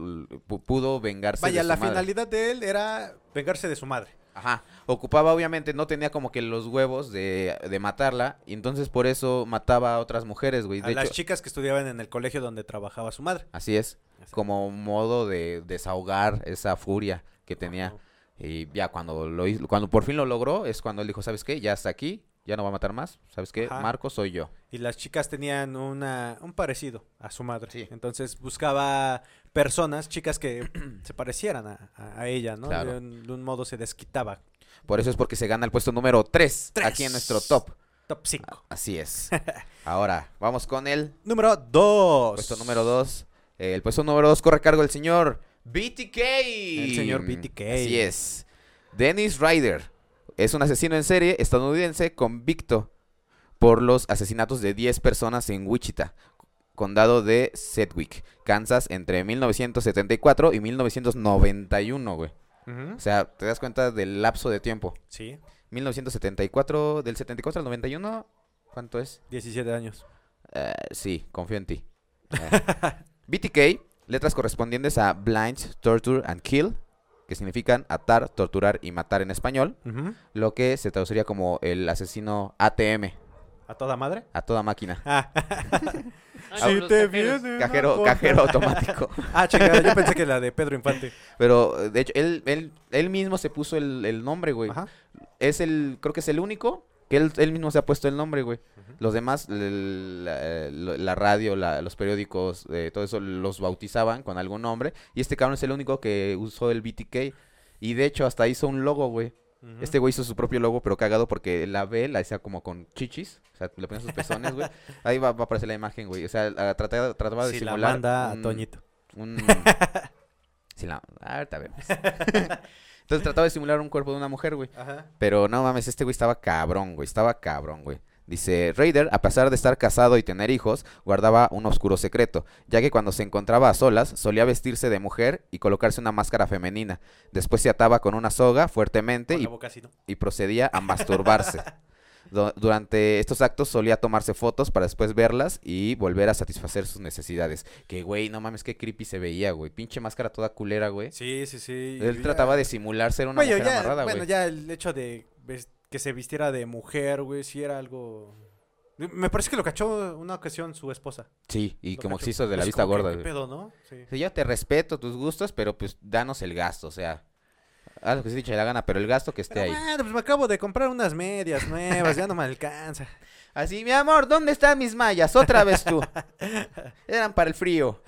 pudo vengarse Vaya, de su la madre. finalidad de él era vengarse de su madre. Ajá. Ocupaba, obviamente, no tenía como que los huevos de, de matarla. Y entonces por eso mataba a otras mujeres, güey. A De las hecho, chicas que estudiaban en el colegio donde trabajaba su madre. así es. Así. Como modo de desahogar esa furia que tenía. Y ya cuando lo hizo- cuando por fin lo logró, es cuando él dijo, ¿sabes qué? Ya está aquí, ya no va a matar más. ¿Sabes qué? Ajá. Marco soy yo. Y las chicas tenían una, un parecido a su madre. Sí. Entonces buscaba personas, chicas que se parecieran a, ella, ¿no? Claro. De, un, de un modo se desquitaba. Por eso es porque se gana el puesto número 3 Tres. aquí en nuestro top. Top 5. Así es. Ahora, vamos con el Número 2. puesto número 2. el puesto número 2 corre a cargo del señor BTK. El señor BTK. Así es. Dennis Ryder es un asesino en serie estadounidense convicto por los asesinatos de 10 personas en Wichita, condado de Sedgwick, Kansas, entre 1974 y 1991, güey. O sea, te das cuenta del lapso de tiempo. Sí, 1974, del 74 al 91, ¿cuánto es? 17 años. Eh, sí, confío en ti. Eh, BTK, letras correspondientes a Blind, Torture and Kill, que significan atar, torturar y matar en español, Ujú. lo que se traduciría como el asesino ATM, ¿A toda madre? a toda máquina. Ah, Ah, te viene Cajero, cajero automático. Ah, chingada, yo pensé que la de Pedro Infante. Pero, de hecho, él, él, él mismo se puso el, el nombre, güey. Ajá. Es el, creo que es el único que él, él mismo se ha puesto el nombre, güey. Los demás, la, la- la radio, la- los periódicos, eh, todo eso los bautizaban con algún nombre. Y este cabrón es el único que usó el BTK. Y de hecho hasta hizo un logo, güey. Este güey hizo su propio logo, pero cagado porque la B la hacía como con chichis. O sea, le ponía sus pezones, güey. Ahí va, va a aparecer la imagen, güey. O sea, a- trataba, trataba de Si la simular manda a un- Toñito. un... Sí, la... Ahorita vemos. Entonces trataba de simular un cuerpo de una mujer, güey. Ajá. Pero no mames, este güey estaba cabrón, güey. Estaba cabrón, güey. Dice, Raider, a pesar de estar casado y tener hijos, guardaba un oscuro secreto, ya que cuando se encontraba a solas, solía vestirse de mujer y colocarse una máscara femenina. Después se ataba con una soga fuertemente y, y procedía a masturbarse. Du- Durante estos actos solía tomarse fotos para después verlas y volver a satisfacer sus necesidades. Que, güey, no mames, qué creepy se veía, güey. Pinche máscara toda culera, güey. Sí, sí, sí. Él Ya- trataba de simular ser una Bueno, mujer ya, amarrada, güey. bueno, ya el hecho de que se vistiera de mujer, güey, sí era algo... Me parece que lo cachó una ocasión su esposa. Sí, y Lo como que cachó. se hizo de la Es vista que, gorda, ¿qué güey. pedo, no? Sí. Sí, yo te respeto tus gustos, pero pues danos el gasto, o sea. Haz lo que se eche la gana, pero el gasto que esté Pero ahí. bueno, pues me acabo de comprar unas medias nuevas, ya no me alcanza. Así, mi amor, ¿dónde están mis mallas? Otra vez tú. Eran para el frío.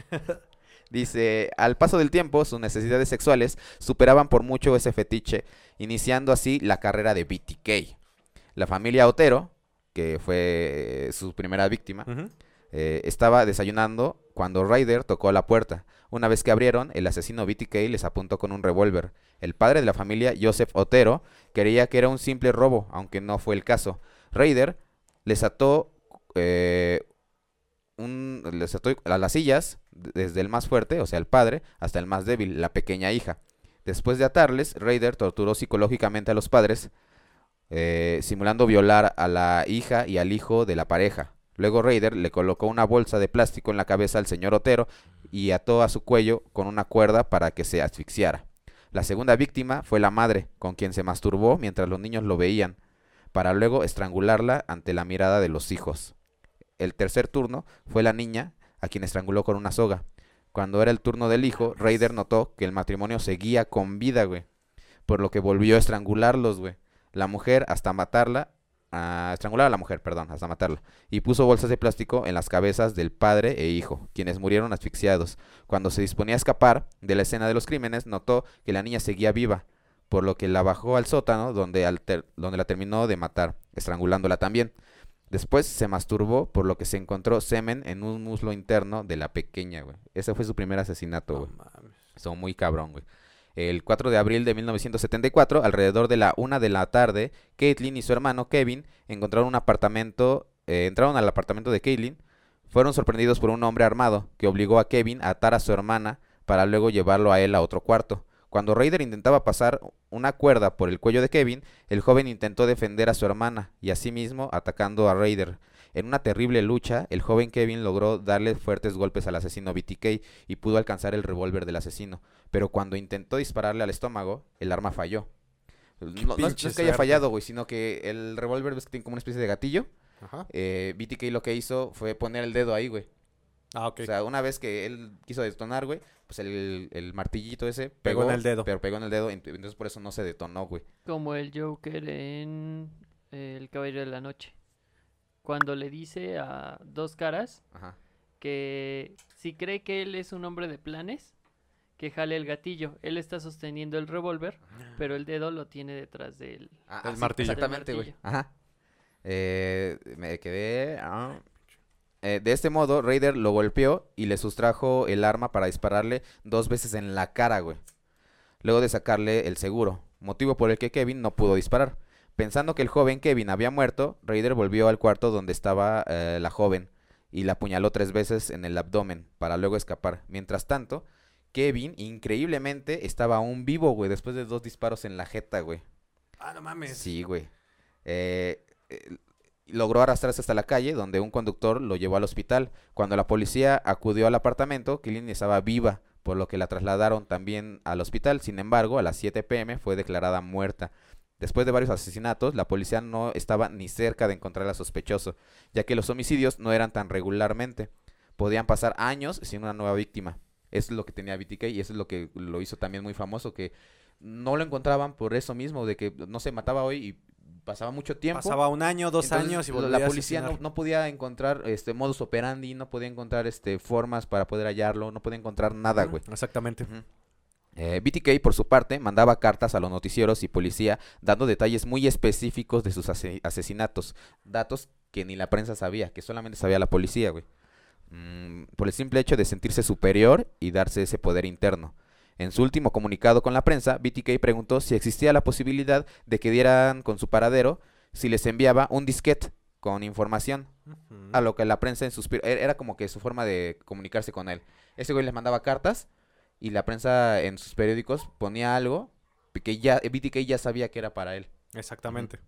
Dice, al paso del tiempo, sus necesidades sexuales superaban por mucho ese fetiche, iniciando así la carrera de BTK. La familia Otero, que fue eh, su primera víctima, eh, estaba desayunando cuando Ryder tocó a la puerta. Una vez que abrieron, el asesino BTK les apuntó con un revólver. El padre de la familia, Joseph Otero, creía que era un simple robo, aunque no fue el caso. Ryder les ató, eh, a las sillas, desde el más fuerte, o sea, el padre, hasta el más débil, la pequeña hija. Después de atarles, Ryder torturó psicológicamente a los padres, eh, simulando violar a la hija y al hijo de la pareja. Luego Raider le colocó una bolsa de plástico en la cabeza al señor Otero y ató a su cuello con una cuerda para que se asfixiara. La segunda víctima fue la madre, con quien se masturbó mientras los niños lo veían, para luego estrangularla ante la mirada de los hijos. El tercer turno fue la niña, a quien estranguló con una soga. Cuando era el turno del hijo, Raider notó que el matrimonio seguía con vida, güey. Por lo que volvió a estrangularlos, güey. La mujer, hasta matarla, a estrangular a la mujer, perdón, hasta matarla. Y puso bolsas de plástico en las cabezas del padre e hijo, quienes murieron asfixiados. Cuando se disponía a escapar de la escena de los crímenes, notó que la niña seguía viva, por lo que la bajó al sótano, donde, al ter- donde la terminó de matar, estrangulándola también. Después se masturbó, por lo que se encontró semen en un muslo interno de la pequeña, güey. Ese fue su primer asesinato, güey. Estuvo muy cabrón, güey. El 4 de abril de 1974, alrededor de la una de la tarde, Caitlin y su hermano Kevin encontraron un apartamento, eh, entraron al apartamento de Caitlin, fueron sorprendidos por un hombre armado que obligó a Kevin a atar a su hermana para luego llevarlo a él a otro cuarto. Cuando Raider intentaba pasar una cuerda por el cuello de Kevin, el joven intentó defender a su hermana y asimismo atacando a Raider. En una terrible lucha, el joven Kevin logró darle fuertes golpes al asesino BTK y pudo alcanzar el revólver del asesino, pero cuando intentó dispararle al estómago, el arma falló. No, no es- no pinche es que haya fallado, güey, sino que el revólver ves que tiene como una especie de gatillo. Ajá. Eh, BTK lo que hizo fue poner el dedo ahí, güey. Ah, ok. O sea, una vez que él quiso detonar, güey, pues el, el martillito ese Pegó pegó, en el dedo. Pero pegó en el dedo, ent- entonces por eso no se detonó, güey. Como el Joker en El Caballero de la Noche. Cuando le dice a Dos Caras Ajá. que si cree que él es un hombre de planes, que jale el gatillo. Él está sosteniendo el revólver, pero el dedo lo tiene detrás. Ah, El ah, sí, martillo. Exactamente, güey. Ajá. Eh, me quedé. ah. Eh, de este modo, Raider lo golpeó y le sustrajo el arma para dispararle dos veces en la cara, güey. Luego de sacarle el seguro, motivo por el que Kevin no pudo disparar. Pensando que el joven Kevin había muerto, Raider volvió al cuarto donde estaba eh, la joven y la apuñaló tres veces en el abdomen para luego escapar. Mientras tanto, Kevin, increíblemente, estaba aún vivo, güey, después de dos disparos en la jeta, güey. Ah, no mames. Sí, güey. Eh, eh, logró arrastrarse hasta la calle, donde un conductor lo llevó al hospital. Cuando la policía acudió al apartamento, Killing estaba viva, por lo que la trasladaron también al hospital. Sin embargo, a las 7 pm fue declarada muerta. Después de varios asesinatos, la policía no estaba ni cerca de encontrar al sospechoso, ya que los homicidios no eran tan regularmente. Podían pasar años sin una nueva víctima. Eso es lo que tenía BTK y eso es lo que lo hizo también muy famoso, que no lo encontraban por eso mismo, de que no se mataba hoy y pasaba mucho tiempo. Pasaba un año, dos Entonces, años y volvía la a policía no, podía encontrar este modus operandi, no podía encontrar este formas para poder hallarlo, no podía encontrar nada, güey. Exactamente. Eh, BTK, por su parte, mandaba cartas a los noticieros y policía dando detalles muy específicos de sus ase- asesinatos, datos que ni la prensa sabía, que solamente sabía la policía, güey. Mm, por el simple hecho de sentirse superior y darse ese poder interno. En su último comunicado con la prensa, BTK preguntó si existía la posibilidad de que dieran con su paradero si les enviaba un disquete con información. A lo que la prensa en sus... pi- Era era como que su forma de comunicarse con él. Ese güey les mandaba cartas y la prensa en sus periódicos ponía algo que ya BTK ya sabía que era para él. Exactamente.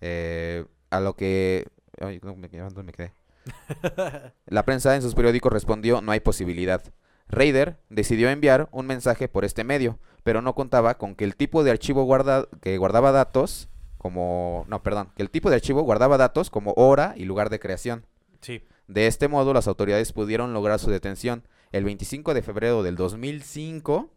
Eh, a lo que... Ay, ¿dónde me, dónde me quedé? La prensa en sus periódicos respondió no hay posibilidad. Raider decidió enviar un mensaje por este medio, pero no contaba con que el tipo de archivo guarda, que guardaba datos como... No, perdón, que el tipo de archivo guardaba datos como hora y lugar de creación. Sí. De este modo, las autoridades pudieron lograr su detención. El 25 de febrero del 2005,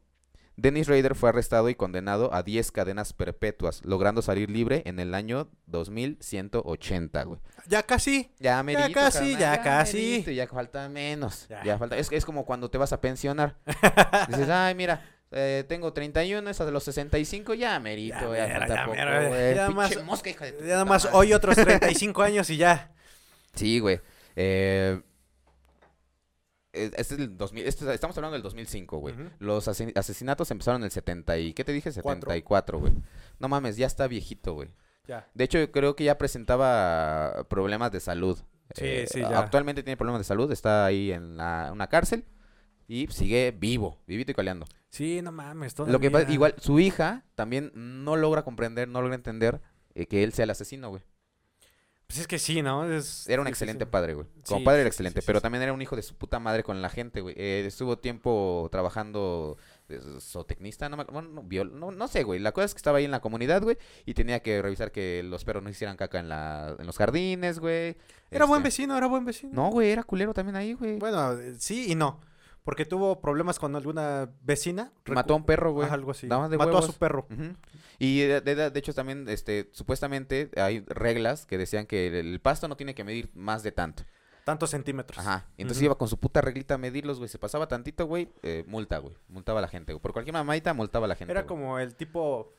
Dennis Rader fue arrestado y condenado a 10 cadenas perpetuas, logrando salir libre en el año 2180, güey. Ya casi. Ya merito, casi, carnal, ya casi. merito, ya falta menos. Ya. Ya, falta. Es, es como cuando te vas a pensionar. Dices, ay, mira, eh, tengo 31, es de los 65, ya merito, Ya ya, mero, ya poco, mero, güey. ya más- mosca, hija de tu Ya nada más hoy otros 35 años y ya. Sí, güey. Eh, este es el 2000, este- estamos hablando del 2005, güey. Ujú. Los ase- asesinatos empezaron en el 70 y... ¿Qué te dije? Cuatro. 74, güey. No mames, ya está viejito, güey. Ya. De hecho, yo creo que ya presentaba problemas de salud. Sí, sí, a- ya. Actualmente tiene problemas de salud, está ahí en la- una cárcel y sigue vivo, vivito y coleando. Sí, no mames. Lo que pasa, igual, su hija también no logra comprender, no logra entender eh, que él sea el asesino, güey. Pues es que sí, ¿no? Es Era un excelente padre, güey. Como Sí, padre era excelente, pero también era un hijo de su puta madre con la gente, güey. Eh, estuvo tiempo trabajando zootecnista, no, me, bueno, no, biol- no, no sé, güey. La cosa es que estaba ahí en la comunidad, güey, y tenía que revisar que los perros no hicieran caca en, la, en los jardines, güey. Era buen Este, vecino, era buen vecino. No, güey, era culero también ahí, güey. Bueno, eh, sí y no. Porque tuvo problemas con alguna vecina. Mató a un perro, güey. Algo así. Nada más de Mató a su perro. Y de, de- de hecho también, este, supuestamente hay reglas que decían que el, pasto no tiene que medir más de tanto. Tantos centímetros. Ajá. Entonces iba con su puta reglita a medirlos, güey. Se pasaba tantito, güey, eh, multa, güey. Multaba a la gente, güey. Por cualquier mamadita multaba a la gente. Era güey. como el tipo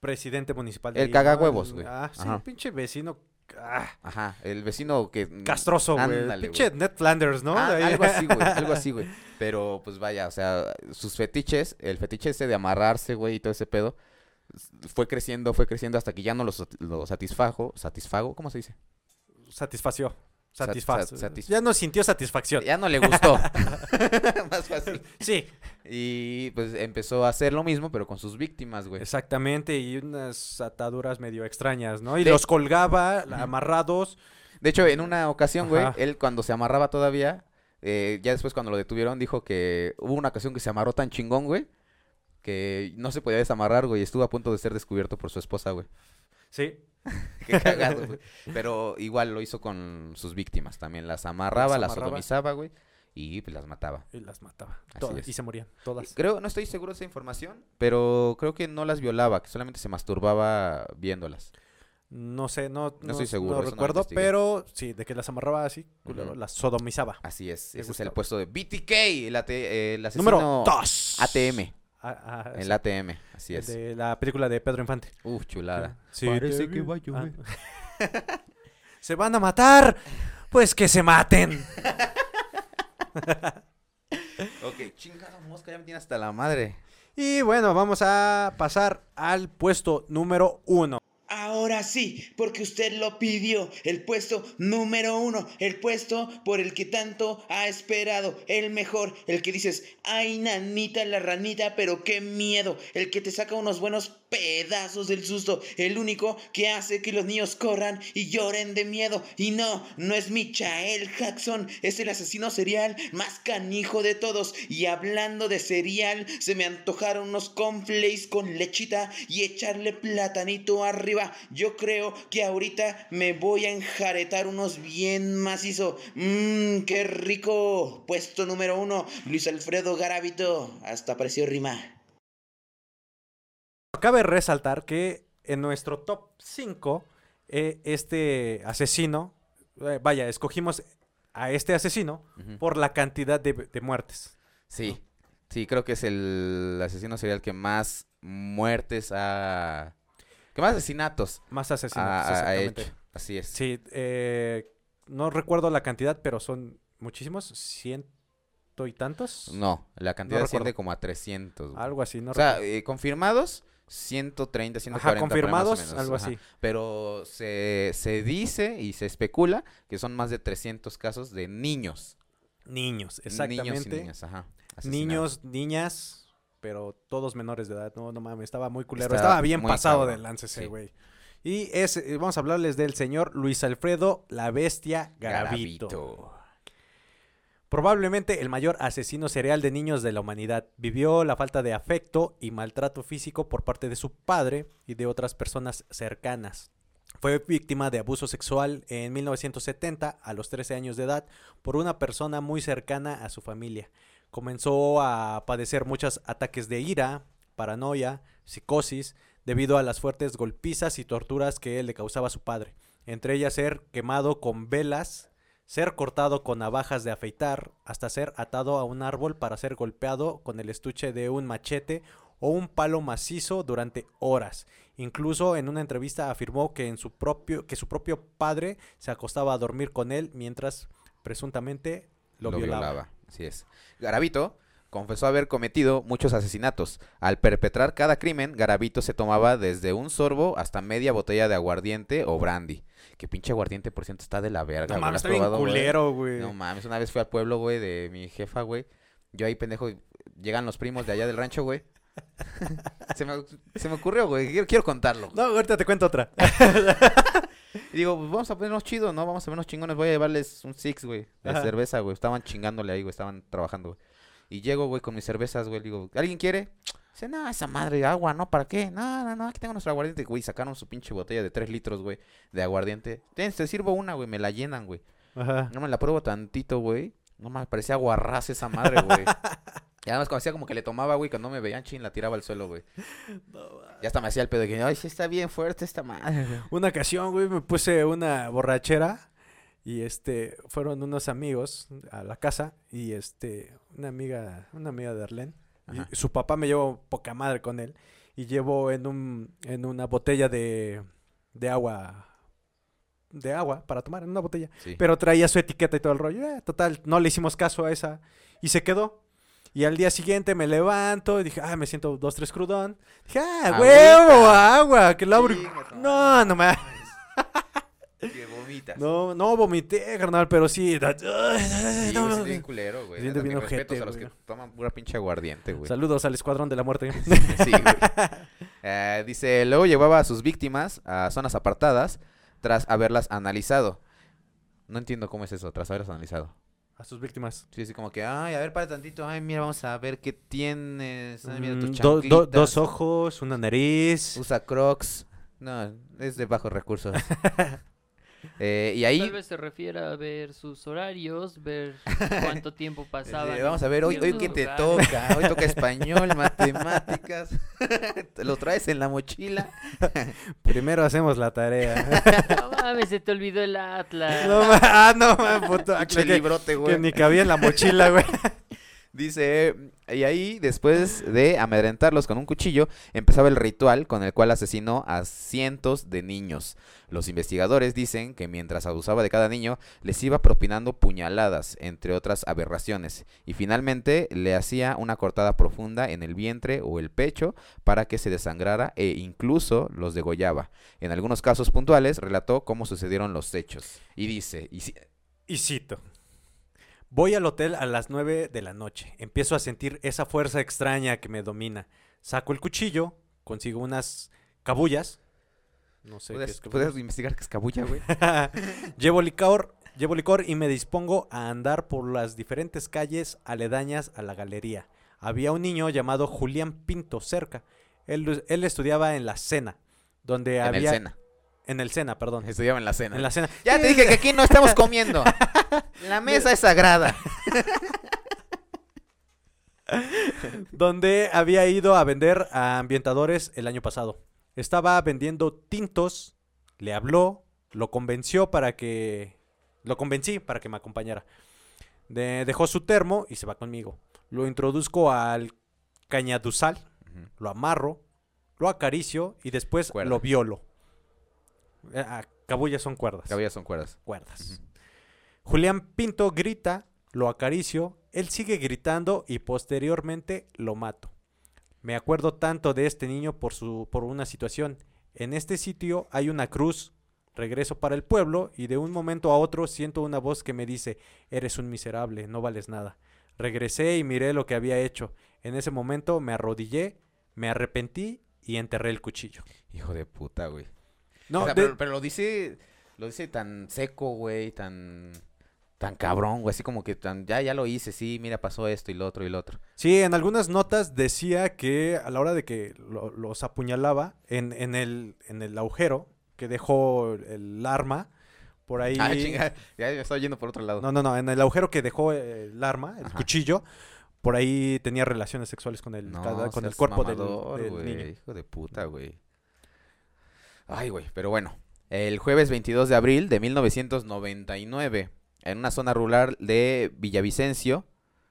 presidente municipal. de El cagahuevos, güey. Ah, sí, Ajá. pinche vecino ah, Ajá, el vecino que... mm, castroso, güey. Pinche Ned Flanders, ¿no? Ah, algo así, güey, algo así, güey. Pero, pues vaya, o sea, sus fetiches, el fetiche ese de amarrarse, güey, y todo ese pedo, fue creciendo, fue creciendo hasta que ya no lo, lo satisfajo, satisfago, ¿cómo se dice? Satisfació. Sat- Satisfaz. sat- satis- Ya no sintió satisfacción. Ya no le gustó. Más fácil. Sí, Y pues empezó a hacer lo mismo, pero con sus víctimas, güey. exactamente. Y unas ataduras medio extrañas, ¿no? Y De- los colgaba amarrados. De hecho, en una ocasión, güey, él cuando se amarraba todavía, eh, ya después cuando lo detuvieron, dijo que hubo una ocasión que se amarró tan chingón, güey, que no se podía desamarrar, güey, y estuvo a punto de ser descubierto por su esposa, güey. Sí. Qué cagado, güey. Pero igual lo hizo con sus víctimas también. Las amarraba, las amarraba. sodomizaba, güey, y pues las mataba. Y las mataba. Todas. Y se morían. Todas. Creo, no estoy seguro de esa información, pero creo que no las violaba, que solamente se masturbaba viéndolas. No sé, no, No estoy seguro, no recuerdo, pero sí, de que las amarraba así, Ujú. las sodomizaba. Así es, ese es el puesto de BTK, el, AT, el asesino Número 2. ATM. Ah, El sí, ATM, así es. de la película de Pedro Infante. Uf, chulada. Sí, Parece que va a llover. Ah. ¿Se van a matar? Pues que se maten. Ok, chingada mosca, ya me tiene hasta la madre. Y bueno, vamos a pasar al puesto número uno. Ahora sí, porque usted lo pidió, el puesto número uno, el puesto por el que tanto ha esperado, el mejor, el que dices, ay nanita la ranita, pero qué miedo, el que te saca unos buenos pedazos del susto, el único que hace que los niños corran y lloren de miedo. Y no, no es Michael Jackson, es el asesino serial más canijo de todos. Y hablando de serial, se me antojaron unos cornflakes con lechita y echarle platanito arriba. Yo creo que ahorita me voy a enjaretar unos bien macizo. Mmm, qué rico. Puesto número uno, Luis Alfredo Garavito. Hasta apareció rima. Cabe resaltar que en nuestro top 5, este asesino, eh, vaya, escogimos a este asesino por la cantidad de, de muertes. Sí, sí, creo que es el asesino serial que más muertes ha... que más asesinatos Más ha, asesinos. ha- hecho. Así es. Sí, eh, no recuerdo la cantidad, pero son muchísimos, ciento y tantos. No, la cantidad No asciende como a 300. güey. Algo así, no o sea, eh, confirmados, 130, 140. Ajá, confirmados, menos, algo ajá. así. Pero se, se dice y se especula que son más de 300 casos de niños. Niños, Niños y exactamente. niñas, ajá. asesinados. Niños, niñas, pero todos menores de edad. No, no mames, estaba muy culero. Está estaba bien pasado cabrón, de lance ese sí. güey. Y es, eh, vamos a hablarles del señor Luis Alfredo La Bestia Garavito. Garavito. Probablemente el mayor asesino serial de niños de la humanidad. Vivió la falta de afecto y maltrato físico por parte de su padre y de otras personas cercanas. Fue víctima de abuso sexual en 1970 a los 13 años de edad por una persona muy cercana a su familia. Comenzó a padecer muchos ataques de ira, paranoia, psicosis, debido a las fuertes golpizas y torturas que le causaba a su padre. Entre ellas ser quemado con velas, ser cortado con navajas de afeitar, hasta ser atado a un árbol para ser golpeado con el estuche de un machete o un palo macizo durante horas. Incluso en una entrevista afirmó que, en su propio, que su propio padre se acostaba a dormir con él mientras presuntamente lo, violaba. Así es. Garavito confesó haber cometido muchos asesinatos. Al perpetrar cada crimen, Garavito se tomaba desde un sorbo hasta media botella de aguardiente o brandy. Que pinche aguardiente, por cierto, está de la verga. No güey. ¿Lo mames, has está bien probado, güey? culero, güey. No mames, una vez fui al pueblo, güey, de mi jefa, güey. Yo ahí, pendejo, llegan los primos de allá del rancho, güey. se, me, se me ocurrió, güey. Quiero, quiero contarlo. No, ahorita te cuento otra. Y digo, pues vamos a ponernos chidos, ¿no? Vamos a vernos chingones. Voy a llevarles un six, güey, de Ajá. cerveza, güey. Estaban chingándole ahí, güey. Estaban trabajando, güey. Y llego, güey, con mis cervezas, güey. Digo, ¿alguien quiere? Dice, no, esa madre agua, ¿no? ¿Para qué? No, no, no, aquí tengo nuestro aguardiente, güey. Sacaron su pinche botella de 3 litros, güey, de aguardiente. Ten, te sirvo una, güey. Me la llenan, güey. Ajá. No me la pruebo tantito, güey. No me parecía guarraz esa madre, güey. Y además como hacía como que le tomaba, güey, cuando no me veían chin, la tiraba al suelo, güey. Ya hasta me hacía el pedo de que, ay, sí está bien fuerte esta madre. Una ocasión, güey, me puse una borrachera y este fueron unos amigos a la casa y este una amiga, una amiga de Arlene, y su papá me llevó poca madre con él y llevó en un en una botella de de agua de agua para tomar en una botella. Sí. Pero traía su etiqueta y todo el rollo. Eh, total, no le hicimos caso a esa. Y se quedó. Y al día siguiente me levanto y dije, ah, me siento dos, tres crudón. Dije, ah, Agüita. huevo, agua, que la abro No, no me... Que vomitas. No, no vomité, carnal, pero sí. Sí, no, no, bien culero, güey. Bien a los que toman pura pinche aguardiente, güey. Saludos al escuadrón de la muerte. Sí, güey. Eh, dice, luego llevaba a sus víctimas a zonas apartadas tras haberlas analizado. No entiendo cómo es eso, tras haberlas analizado. A sus víctimas. Sí, así como que, ay, a ver, para tantito, ay, mira, vamos a ver qué tienes. Ay, mira tus Mm, do- do- chanclitas. dos ojos, una nariz. Usa crocs. No, es de bajos recursos. Eh, y ahí, Tal vez se refiera a ver sus horarios, ver cuánto tiempo eh, pasaban. vamos a ver, hoy, hoy qué te toca. Hoy toca español, matemáticas. ¿Te lo traes en la mochila? Primero hacemos la tarea. No mames, se te olvidó el Atlas. no, ah, no, ma, puto. Que, librote, que güey. ni cabía en la mochila, güey. Dice, y ahí después de amedrentarlos con un cuchillo, empezaba el ritual con el cual asesinó a cientos de niños. Los investigadores dicen que mientras abusaba de cada niño, les iba propinando puñaladas, entre otras aberraciones, y finalmente le hacía una cortada profunda en el vientre o el pecho para que se desangrara e incluso los degollaba. En algunos casos puntuales relató cómo sucedieron los hechos. Y dice, y cito. Voy al hotel a las 9 de la noche. Empiezo a sentir esa fuerza extraña que me domina. Saco el cuchillo, consigo unas cabullas. No sé qué ¿puedes, es cabullas. puedes investigar qué es cabulla, güey? llevo licor, llevo licor y me dispongo a andar por las diferentes calles aledañas a la galería. Había un niño llamado Julián Pinto cerca. Él, él estudiaba en la Sena, donde En había el Sena. En el Sena, perdón. Estudiaba en la cena. En la Sena. Ya te dije que aquí no estamos comiendo. La mesa es sagrada. donde había ido a vender a ambientadores el año pasado. Estaba vendiendo tintos, le habló, lo convenció para que... Lo convencí para que me acompañara. De- dejó su termo y se va conmigo. Lo introduzco al cañaduzal, lo amarro, lo acaricio y después Cuerda. lo violo. Eh, ah, cabullas son cuerdas. Cabellas son cuerdas. cuerdas. Julián Pinto grita, lo acaricio, él sigue gritando y posteriormente lo mato. Me acuerdo tanto de este niño por, su, por una situación. En este sitio hay una cruz. Regreso para el pueblo y de un momento a otro siento una voz que me dice, eres un miserable, no vales nada. Regresé y miré lo que había hecho. En ese momento me arrodillé, me arrepentí y enterré el cuchillo. Hijo de puta, güey. No, O sea, de- pero, pero lo dice lo dice tan seco, güey, tan tan cabrón, güey, así como que tan ya ya lo hice, sí, mira, pasó esto y lo otro y lo otro. Sí, en algunas notas decía que a la hora de que lo- los apuñalaba en, en el, en el agujero que dejó el arma, por ahí... Ah, chinga, ya me estaba yendo por otro lado. No, no, no, en el agujero que dejó el arma, el Ajá. cuchillo, por ahí tenía relaciones sexuales con el, No, con el cuerpo del- mamador, del, niño. Hijo de puta, güey. Ay, güey, pero bueno. El jueves 22 de abril de 1999, en una zona rural de Villavicencio,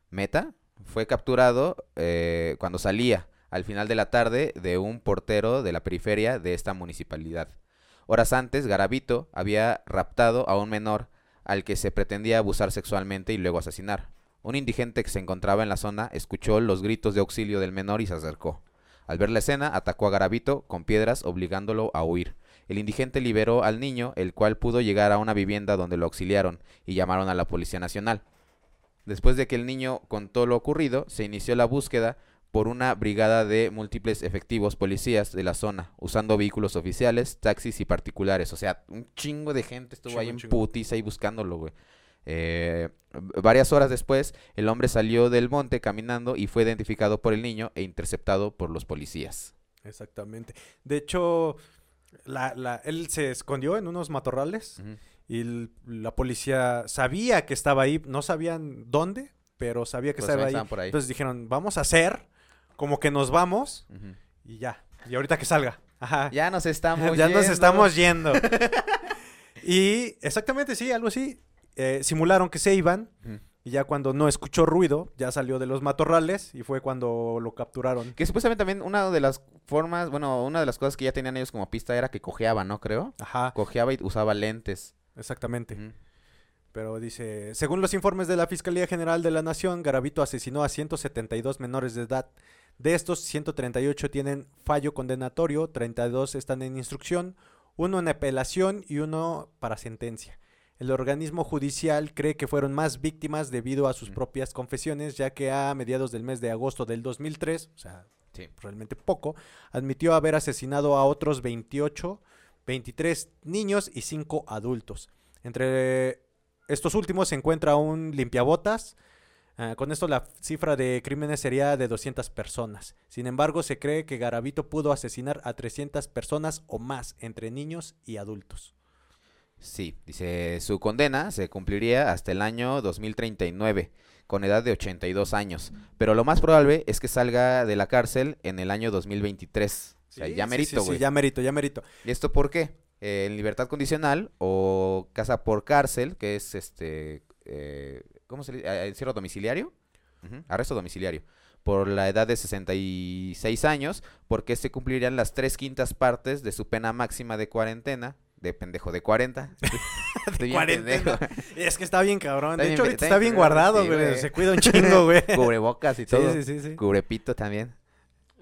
Meta, fue capturado eh, cuando salía al final de la tarde de un portero de la periferia de esta municipalidad. Horas antes, Garavito había raptado a un menor al que se pretendía abusar sexualmente y luego asesinar. Un indigente que se encontraba en la zona escuchó los gritos de auxilio del menor y se acercó. Al ver la escena, atacó a Garavito con piedras obligándolo a huir. El indigente liberó al niño, el cual pudo llegar a una vivienda donde lo auxiliaron y llamaron a la Policía Nacional. Después de que el niño contó lo ocurrido, se inició la búsqueda por una brigada de múltiples efectivos policías de la zona, usando vehículos oficiales, taxis y particulares. O sea, un chingo de gente estuvo Chingo, ahí en putiza ahí buscándolo, güey. Eh, varias horas después, el hombre salió del monte caminando y fue identificado por el niño e interceptado por los policías. Exactamente. De hecho, la, la- él se escondió en unos matorrales y el- la policía sabía que estaba ahí, no sabían dónde, pero sabía que Pues estaba ahí. estaban por ahí. Entonces dijeron, vamos a hacer como que nos vamos y ya. Y ahorita que salga. Ajá. Ya nos estamos Ya nos yendo. estamos yendo. y exactamente, sí, algo así. Eh, simularon que se iban. Y ya cuando no escuchó ruido, ya salió de los matorrales y fue cuando lo capturaron. Que supuestamente también una de las formas, bueno, una de las cosas que ya tenían ellos como pista era que cojeaba, ¿no? Creo. Ajá, Cojeaba y usaba lentes. exactamente. Pero dice, según los informes de la Fiscalía General de la Nación, Garavito asesinó a 172 menores de edad. De estos, 138 tienen fallo condenatorio, 32 están en instrucción, uno en apelación y uno para sentencia. El organismo judicial cree que fueron más víctimas debido a sus propias confesiones, ya que a mediados del mes de agosto del 2003, o sea, Sí. realmente poco, admitió haber asesinado a otros 28, 23 niños y 5 adultos. Entre estos últimos se encuentra un limpiabotas. Ah, con esto la cifra de crímenes sería de 200 personas. Sin embargo, se cree que Garavito pudo asesinar a 300 personas o más, entre niños y adultos. Sí, dice, su condena se cumpliría hasta el año 2039, con edad de 82 años. Pero lo más probable es que salga de la cárcel en el año 2023. O sea, Sí, ya sí, merito, sí, sí, güey. ya merito, ya merito. ¿Y esto por qué? Eh, en libertad condicional o casa por cárcel, que es este, eh, ¿cómo se dice? Ah, Encierro domiciliario. Arresto domiciliario. Por la edad de 66 años, porque se cumplirían las tres quintas partes de su pena máxima de cuarentena. De pendejo, de 40. Estoy bien cuarentena. pendejo. Es que está bien cabrón. Está De bien hecho, ahorita está está bien bien guardado, sí, güey. Se cuida un chingo, güey. Cubrebocas y Sí, todo. sí, sí, sí. Cubrepito también.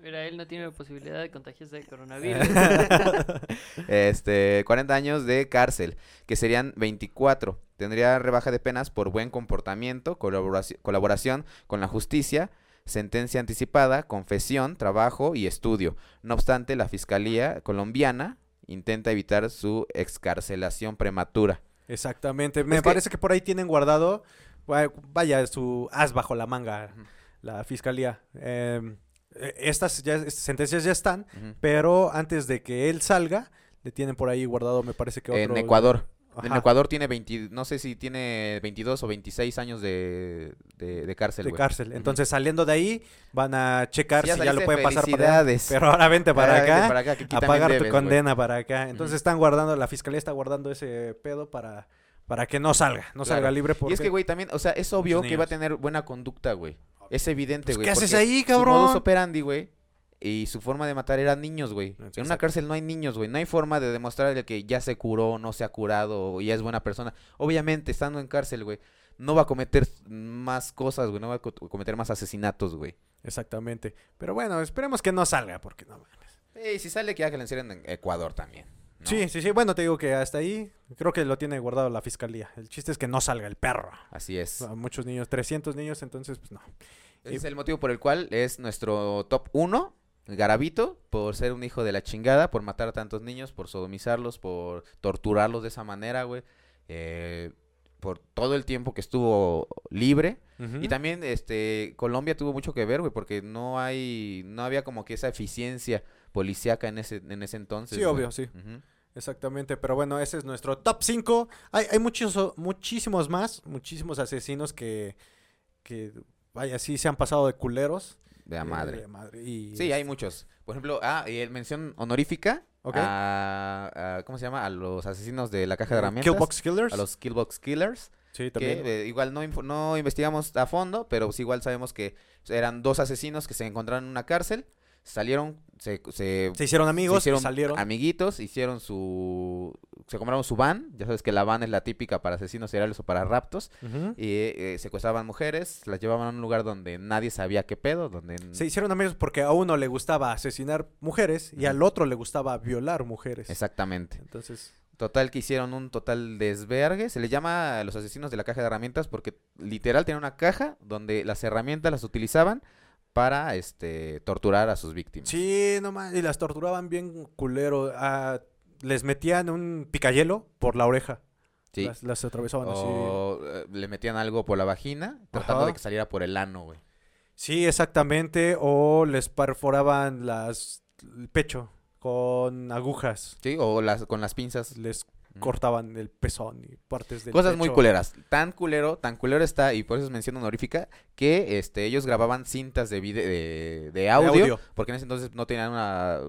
Mira, él no tiene posibilidad de contagiarse de coronavirus. Este, 40 años de cárcel, que serían 24. Tendría rebaja de penas por buen comportamiento, colaboraci- colaboración con la justicia, sentencia anticipada, confesión, trabajo y estudio. No obstante, la Fiscalía colombiana intenta evitar su excarcelación prematura. Exactamente. Me Es parece que por ahí tienen guardado, va- vaya, su as bajo la manga, la fiscalía. Eh, eh, estas, ya, estas sentencias ya están, pero antes de que él salga, le tienen por ahí guardado, me parece que otro... En Ecuador. En Ecuador tiene 20, no sé si tiene 22 o 26 años de, de, de cárcel. de cárcel. Entonces, saliendo de ahí, van a checar Si ya si ya lo pueden pasar para allá. Pero ahora vente para vente acá, para acá, que aquí a pagar debes, tu condena para acá. Entonces están guardando, la fiscalía está guardando ese pedo para, para que no salga, no salga libre. Porque... Y es que, güey, también, o sea, es obvio que va a tener buena conducta, güey. Es evidente, Pues, güey. ¿qué haces ahí, Su cabrón? modus operandi, güey. Y su forma de matar eran niños, güey. En una cárcel no hay niños, güey. No hay forma de demostrarle que ya se curó, no se ha curado o ya es buena persona. Obviamente, estando en cárcel, güey, no va a cometer más cosas, güey. No va a co- cometer más asesinatos, güey. Exactamente. Pero bueno, esperemos que no salga, porque no mames. Y si sale, que que le encierren en Ecuador también. ¿no? Sí, sí, sí. Bueno, te digo que hasta ahí creo que lo tiene guardado la fiscalía. El chiste es que no salga el perro. Así es. A muchos niños, 300 niños, entonces pues no. Es el motivo por el cual es nuestro top 1, Garabito, por ser un hijo de la chingada, por matar a tantos niños, por sodomizarlos, por torturarlos de esa manera, güey. eh, por todo el tiempo que estuvo libre. Y también este Colombia tuvo mucho que ver, güey, porque no hay no había como que esa eficiencia policíaca en ese en ese entonces. Sí, obvio, sí. Exactamente, pero bueno, ese es nuestro top 5. Hay, hay muchos, muchísimos más, muchísimos asesinos que, que, vaya, sí se han pasado de culeros. De la eh, madre. de madre, y, Sí, hay muchos. Por ejemplo, ah, y el mención honorífica Ok. a, a- ¿cómo se llama? A los asesinos de la caja de herramientas. Killbox Killers. a los Killbox Killers. sí, que también. eh, igual no, no investigamos a fondo, pero sí igual sabemos que eran dos asesinos que se encontraron en una cárcel, salieron, se, se, se hicieron se amigos, hicieron salieron. amiguitos, hicieron su, se compraron su van, ya sabes que la van es la típica para asesinos seriales o para raptos, y eh, secuestraban mujeres, las llevaban a un lugar donde nadie sabía qué pedo, donde... Se hicieron amigos porque a uno le gustaba asesinar mujeres y al otro le gustaba violar mujeres. Exactamente. Entonces, Total que hicieron un total desvergue. Se le llama a los asesinos de la caja de herramientas porque literal tenían una caja donde las herramientas las utilizaban para este torturar a sus víctimas. sí, no más, y las torturaban bien culero. ah, les metían un picayelo por la oreja. Sí. Las, las atravesaban así. O eh, le metían algo por la vagina tratando Ajá. de que saliera por el ano, güey. Sí, exactamente. O les perforaban las, el pecho con agujas. Sí, o las con las pinzas. Les Cortaban el pezón y partes del Cosas muy culeras. Tan culero, tan culero está, y por eso es mención honorífica, que este, ellos grababan cintas de, vide- de, de audio, audio. porque en ese entonces no tenían una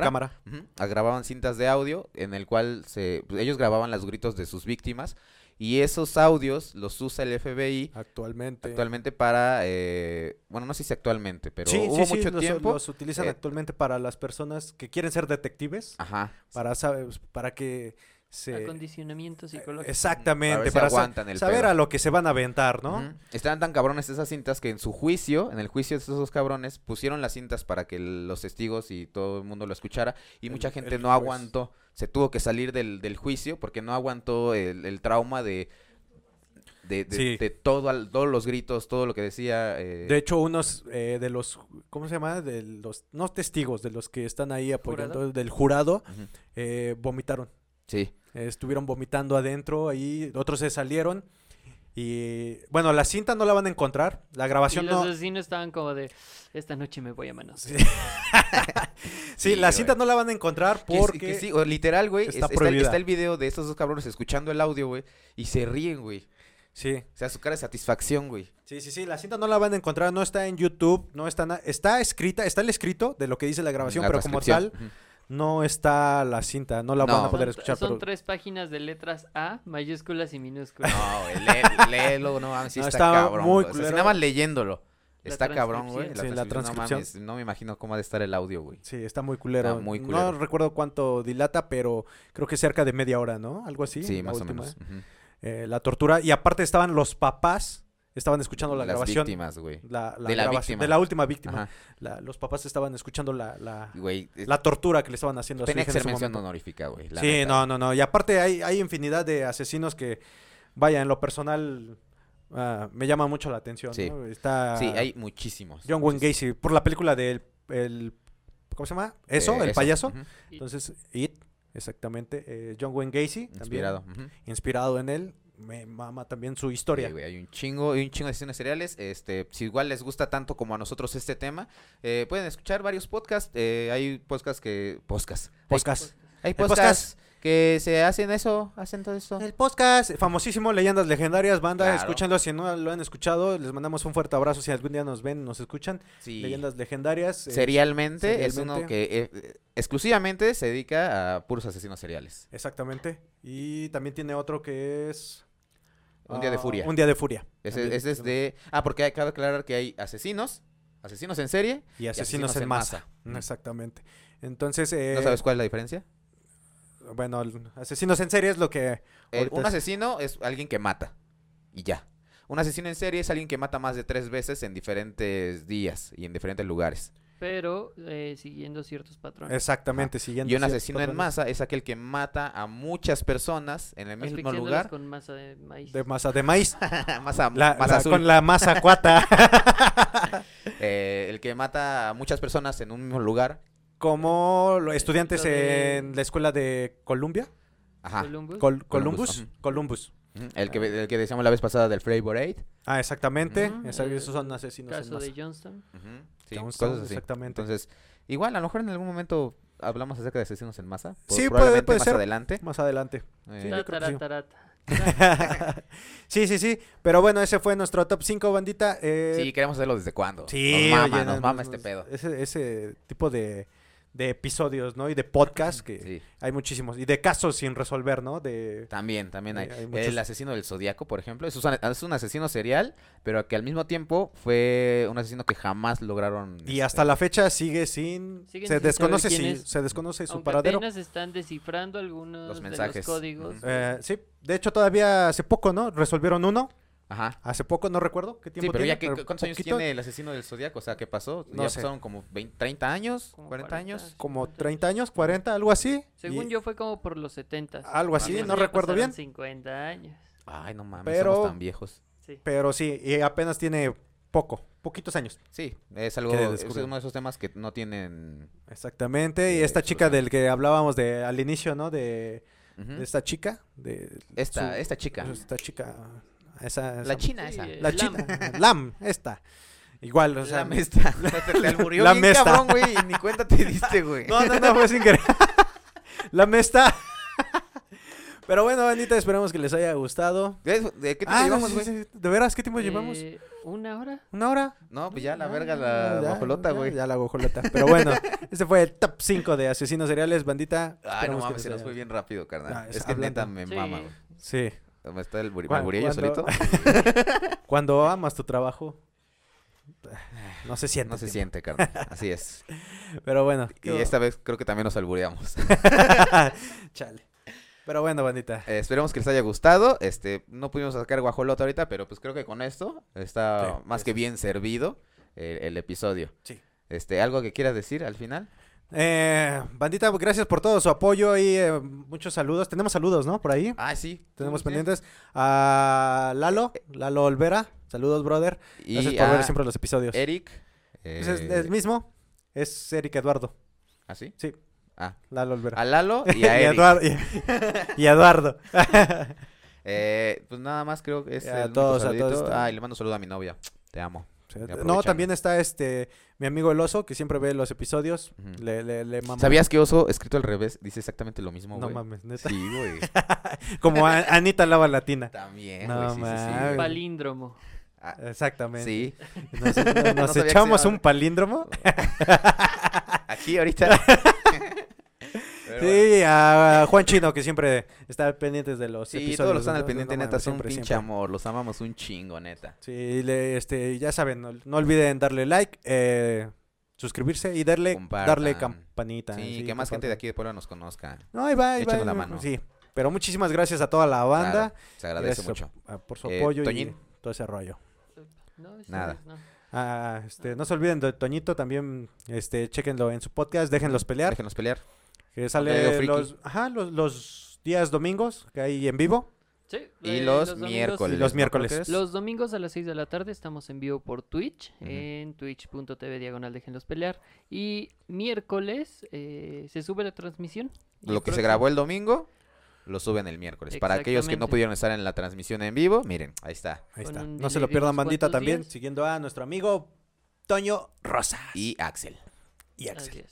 cámara. Ah, grababan cintas de audio en el cual se, pues, ellos grababan los gritos de sus víctimas Y esos audios los usa el FBI Actualmente. actualmente para, eh, bueno, no sé si actualmente, pero sí, hubo sí, sí, mucho los, tiempo. los utilizan eh, actualmente para las personas que quieren ser detectives, Ajá. para, saber, para que se... Acondicionamiento psicológico. Exactamente, Para ver si para, sa- aguantan el saber pedo. a lo que se van a aventar, ¿no? Ujú. Estaban tan cabrones esas cintas que en su juicio, en el juicio de esos dos cabrones, pusieron las cintas para que los testigos y todo el mundo lo escuchara y El- mucha gente no aguantó. Se tuvo que salir del, del juicio porque no aguantó el, el trauma de de, de- Sí. de todo al- todos los gritos, todo lo que decía. eh, De hecho, unos eh, de los, ¿cómo se llama? De los, no testigos, de los que están ahí apoyando, ¿Jurado? del jurado, eh, vomitaron. Sí. Estuvieron vomitando adentro, ahí otros se salieron. Y bueno, la cinta no la van a encontrar, la Y grabación los no. asesinos estaban como de, esta noche me voy a manos. Sí, Sí, la güey. cinta no la van a encontrar Que, porque... que sí, o literal, güey. está es- Está, el- prohibida. está el video de estos dos cabrones escuchando el audio, güey. Y se ríen, güey. sí, O sea, su cara de satisfacción, güey. sí, sí, sí, la cinta no la van a encontrar, no está en YouTube, no está na- está escrita, está el escrito de lo que dice la grabación, La pero como tal. No está la cinta, no la van a No. poder Son- escuchar. Son pero- tres páginas de letras A, mayúsculas y minúsculas. No, güey, lé- léelo, no mames, sí No, está, está cabrón. muy. O sea, nada más leyéndolo. La Está cabrón, güey. transcripción. Sí, la No, transcripción. mames, no me imagino cómo ha de estar el audio, güey. Sí, está muy culero. Está muy culero. No recuerdo cuánto dilata, pero creo que cerca de media hora, ¿no? Algo así. Sí, la más última. o menos. Eh, la tortura. Y aparte estaban los papás, estaban escuchando la Las grabación. víctimas, güey. La, la De la grabación- víctima. de la última víctima. La- los papás estaban escuchando la, la, Güey, es- la tortura que le estaban haciendo a su hija que ser mención honorífica, güey. Sí, neta. no, no, no. Y aparte hay, hay infinidad de asesinos que, vaya, en lo personal ah, me llama mucho la atención. Sí. ¿no? Está Sí, hay muchísimos. John Wayne. Gacy por la película del el, ¿cómo se llama? Eso, Eh, el payaso. Ujú. Y- Entonces, It, exactamente. eh, John Wayne Gacy, también, Inspirado. ujú. inspirado en él. Me mama también su historia. Sí, güey, hay un chingo, hay un chingo de asesinos seriales. Este, si igual les gusta tanto como a nosotros este tema, eh, pueden escuchar varios podcasts. eh, hay podcasts que. Podcasts. Hay- podcast. Hay, podcast. podcasts que se hacen eso, hacen todo eso. El podcast, famosísimo, Leyendas Legendarias, banda, Claro. escúchenlo si no lo han escuchado, les mandamos un fuerte abrazo si algún día nos ven, nos escuchan. Sí. Leyendas Legendarias. eh, Serialmente, es uno serialmente. que eh, exclusivamente se dedica a puros asesinos seriales. Exactamente. Y también tiene otro que es... Un día de ah, furia. Un día de furia. Ese, es de... Ah, porque hay- cabe aclarar que hay asesinos, asesinos en serie. Y asesinos, asesinos en en masa. Exactamente. Entonces, eh, ¿No sabes cuál es la diferencia? bueno, asesinos en serie es lo que... El- ahorita un es- asesino es alguien que mata. Y ya. Un asesino en serie es alguien que mata más de tres veces en diferentes días y en diferentes lugares. Pero eh, siguiendo ciertos patrones. Exactamente, siguiendo Y un asesino en masa es aquel que mata a muchas personas en el mismo lugar. con masa de maíz. De masa de maíz. masa, La- masa la- azul. con la masa cuata. Eh, el que mata a muchas personas en un mismo lugar. Como los estudiantes de- en la escuela de Columbia. Ajá. Columbus. Col- Columbus, Columbus. El que, el que decíamos la vez pasada del Flavor Aid. Ah, exactamente. Esos son asesinos en Caso masa. de Johnston. Ujú, Sí, Johnstone, cosas así. exactamente. Entonces, igual, a lo mejor en algún momento hablamos acerca de asesinos en masa. Sí, puede- puede más ser. adelante. Más adelante. Eh, Sí, yo creo que sí. Sí. Pero bueno, ese fue nuestro top 5, bandita. Eh, sí, queremos hacerlo desde cuándo. sí, nos mama, oye, nos no- mama este pedo. Ese, ese tipo de, de episodios, ¿no? Y de podcast que Sí, hay muchísimos. Y de casos sin resolver, ¿no? De... también, también hay. Hay muchos- El asesino del zodiaco, por ejemplo, es un, es un asesino serial, pero que al mismo tiempo fue un asesino que jamás lograron. Y este, hasta la fecha sigue sin... Siguen se sin desconoce si se desconoce su Aunque paradero. apenas están descifrando algunos Los de mensajes. los códigos. Eh, sí, de hecho todavía hace poco, ¿no? Resolvieron uno. Ajá. Hace poco, no recuerdo qué tiempo Sí, pero tiene, ya que, pero ¿cuántos años tiene el asesino del zodiaco? O sea, ¿qué pasó? No ya sé. pasaron como 20, 30 años, Como 40 40. años. Como 30 años, 40, algo así. Según y- yo fue como por los 70. Algo así, no recuerdo bien. 50 años. Ay, no mames, Pero- somos tan viejos. Sí. Pero sí, y apenas tiene poco, poquitos años. Sí, es algo, es uno de esos temas que no tienen... Exactamente. Y esta chica del que hablábamos de al inicio, ¿no? De, esta chica. De Esta, su- esta chica. Esta chica. Esa, La china Sí, esa. La Lam. china. Lam, esta. Igual, o sea. la mesta. Te, te alburió La bien mesta. cabrón, güey, y ni cuenta te diste, güey. No, no, no, fue sin querer. La mesta. Pero bueno, bandita, esperamos que les haya gustado. ¿De, de qué te Ah, llevamos, güey? sí, sí. ¿De veras qué tiempo llevamos? Eh, ¿Una hora? ¿Una hora? No, pues ya la verga, la ya, guajolota, güey. Ya, la guajolota. Pero bueno, este fue el top 5 de asesinos seriales, bandita. Ay, no mames, se nos fue bien rápido, carnal. Ah, es es que neta me Sí. mama, güey. Sí, ¿Me está el buri- me Cuan- albureé yo cuando- solito? Cuando amas tu trabajo, no se siente. No se tiempo. siente, carnal. Así es. Pero bueno. Y esta vez creo que también nos albureamos. Chale. Pero bueno, bandita. Eh, esperemos que les haya gustado. Este, no pudimos sacar guajolota ahorita, pero pues creo que con esto está Sí, más que bien servido eh, el episodio. Sí. Este, ¿algo que quieras decir al final? Eh, bandita, gracias por todo su apoyo y eh, muchos saludos. Tenemos saludos, ¿no? Por ahí. Ah, sí. Tenemos Sí. pendientes a Lalo, Lalo Olvera. Saludos, brother. Y Gracias por ver siempre los episodios. Eric. Es eh, el mismo. Es Eric Eduardo. ¿Ah, sí? Sí. Ah, Lalo Olvera. a Lalo y a Eric. Eduardo. Y, y Eduardo. Eh, pues nada más creo que es Y a el todos, a todos. Ah, y le mando un saludo a mi novia. Te amo. Aprovechando. No, también está este mi amigo el oso que siempre ve los episodios. Le, le, le mama. ¿Sabías que Oso, escrito al revés, dice exactamente lo mismo, No mames, neta. Sí, güey. Como a- Anita Lava Latina. También, No güey. Sí, sí. Palíndromo. Ah, Exactamente. sí. Nos, No echamos un palíndromo. Aquí ahorita. Pero bueno. Sí, a Juan Chino que siempre está pendiente de los Sí, episodios. todos los están al pendiente, No neta. Son un siempre, pinche siempre. amor. Los amamos un chingo, neta. Sí, le- este, ya saben, no, no olviden darle like, eh, suscribirse y darle, Compartan. darle campanita. Sí, que más gente de aquí de Puebla nos conozca. No, ahí va, ahí va, la mano. Sí, pero muchísimas gracias a toda la banda. Claro, se agradece Gracias mucho. a- a- por su Eh, apoyo Toñín. y todo ese rollo. No, Nada. no. Ah, este, no se olviden de Toñito, también este, chequenlo en su podcast, déjenlos pelear. Déjenos pelear. Que sale los, ajá, los, los días domingos que hay en vivo. Sí, Y eh, los, domingos- miércoles. Y los miércoles. Los domingos a las 6 de la tarde estamos en vivo por Twitch, Ujú. en twitch.tv diagonal déjenlos pelear. Y miércoles eh, se sube la transmisión. Lo que se grabó el domingo, lo suben el miércoles. Para aquellos que no pudieron estar en la transmisión en vivo, miren, ahí está. Ahí está. No se lo pierdan, bandita, también. días. Siguiendo a nuestro amigo Toño Rosa. Y Axel. Y Axel.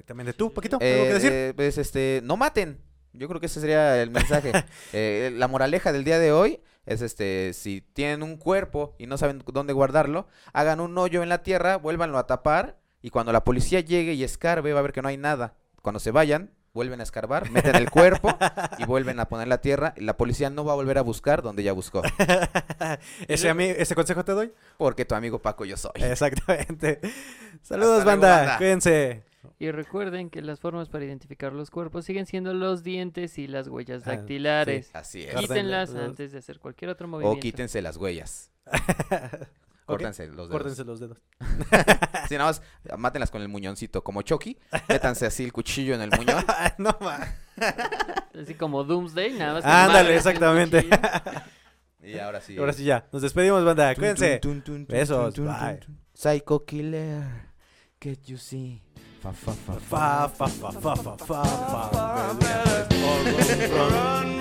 Exactamente. ¿Tú, Paquito? ¿Algo Eh, que decir? eh, pues este, no maten. Yo creo que ese sería el mensaje. Eh, la moraleja del día de hoy es este, si tienen un cuerpo y no saben dónde guardarlo, hagan un hoyo en la tierra, vuélvanlo a tapar y cuando la policía llegue y escarbe va a ver que no hay nada. Cuando se vayan, vuelven a escarbar, meten el cuerpo y vuelven a poner la tierra y la policía no va a volver a buscar donde ya buscó. ¿Ese, a mí, ¿Ese consejo te doy? Porque tu amigo Paco yo soy. Exactamente. Saludos, banda. Cuídense. Y recuerden que las formas para identificar los cuerpos siguen siendo los dientes y las huellas Ah, dactilares. Así es. Quítenlas antes de hacer cualquier otro movimiento. O quítense las huellas. Córtense los dedos. Córtense los dedos. Sí, nada más mátenlas con el muñoncito. Como Chucky, métanse así el cuchillo en el muñón. no, ma. Así como Doomsday, nada más. Ándale, exactamente. Y ahora sí. Ahora sí ya. Nos despedimos, banda. Cuídense. Besos, bye. Psycho killer. Get you see. Fa, fa, fa, Fa, fa, fa, fa, fa, fa, fa. Run,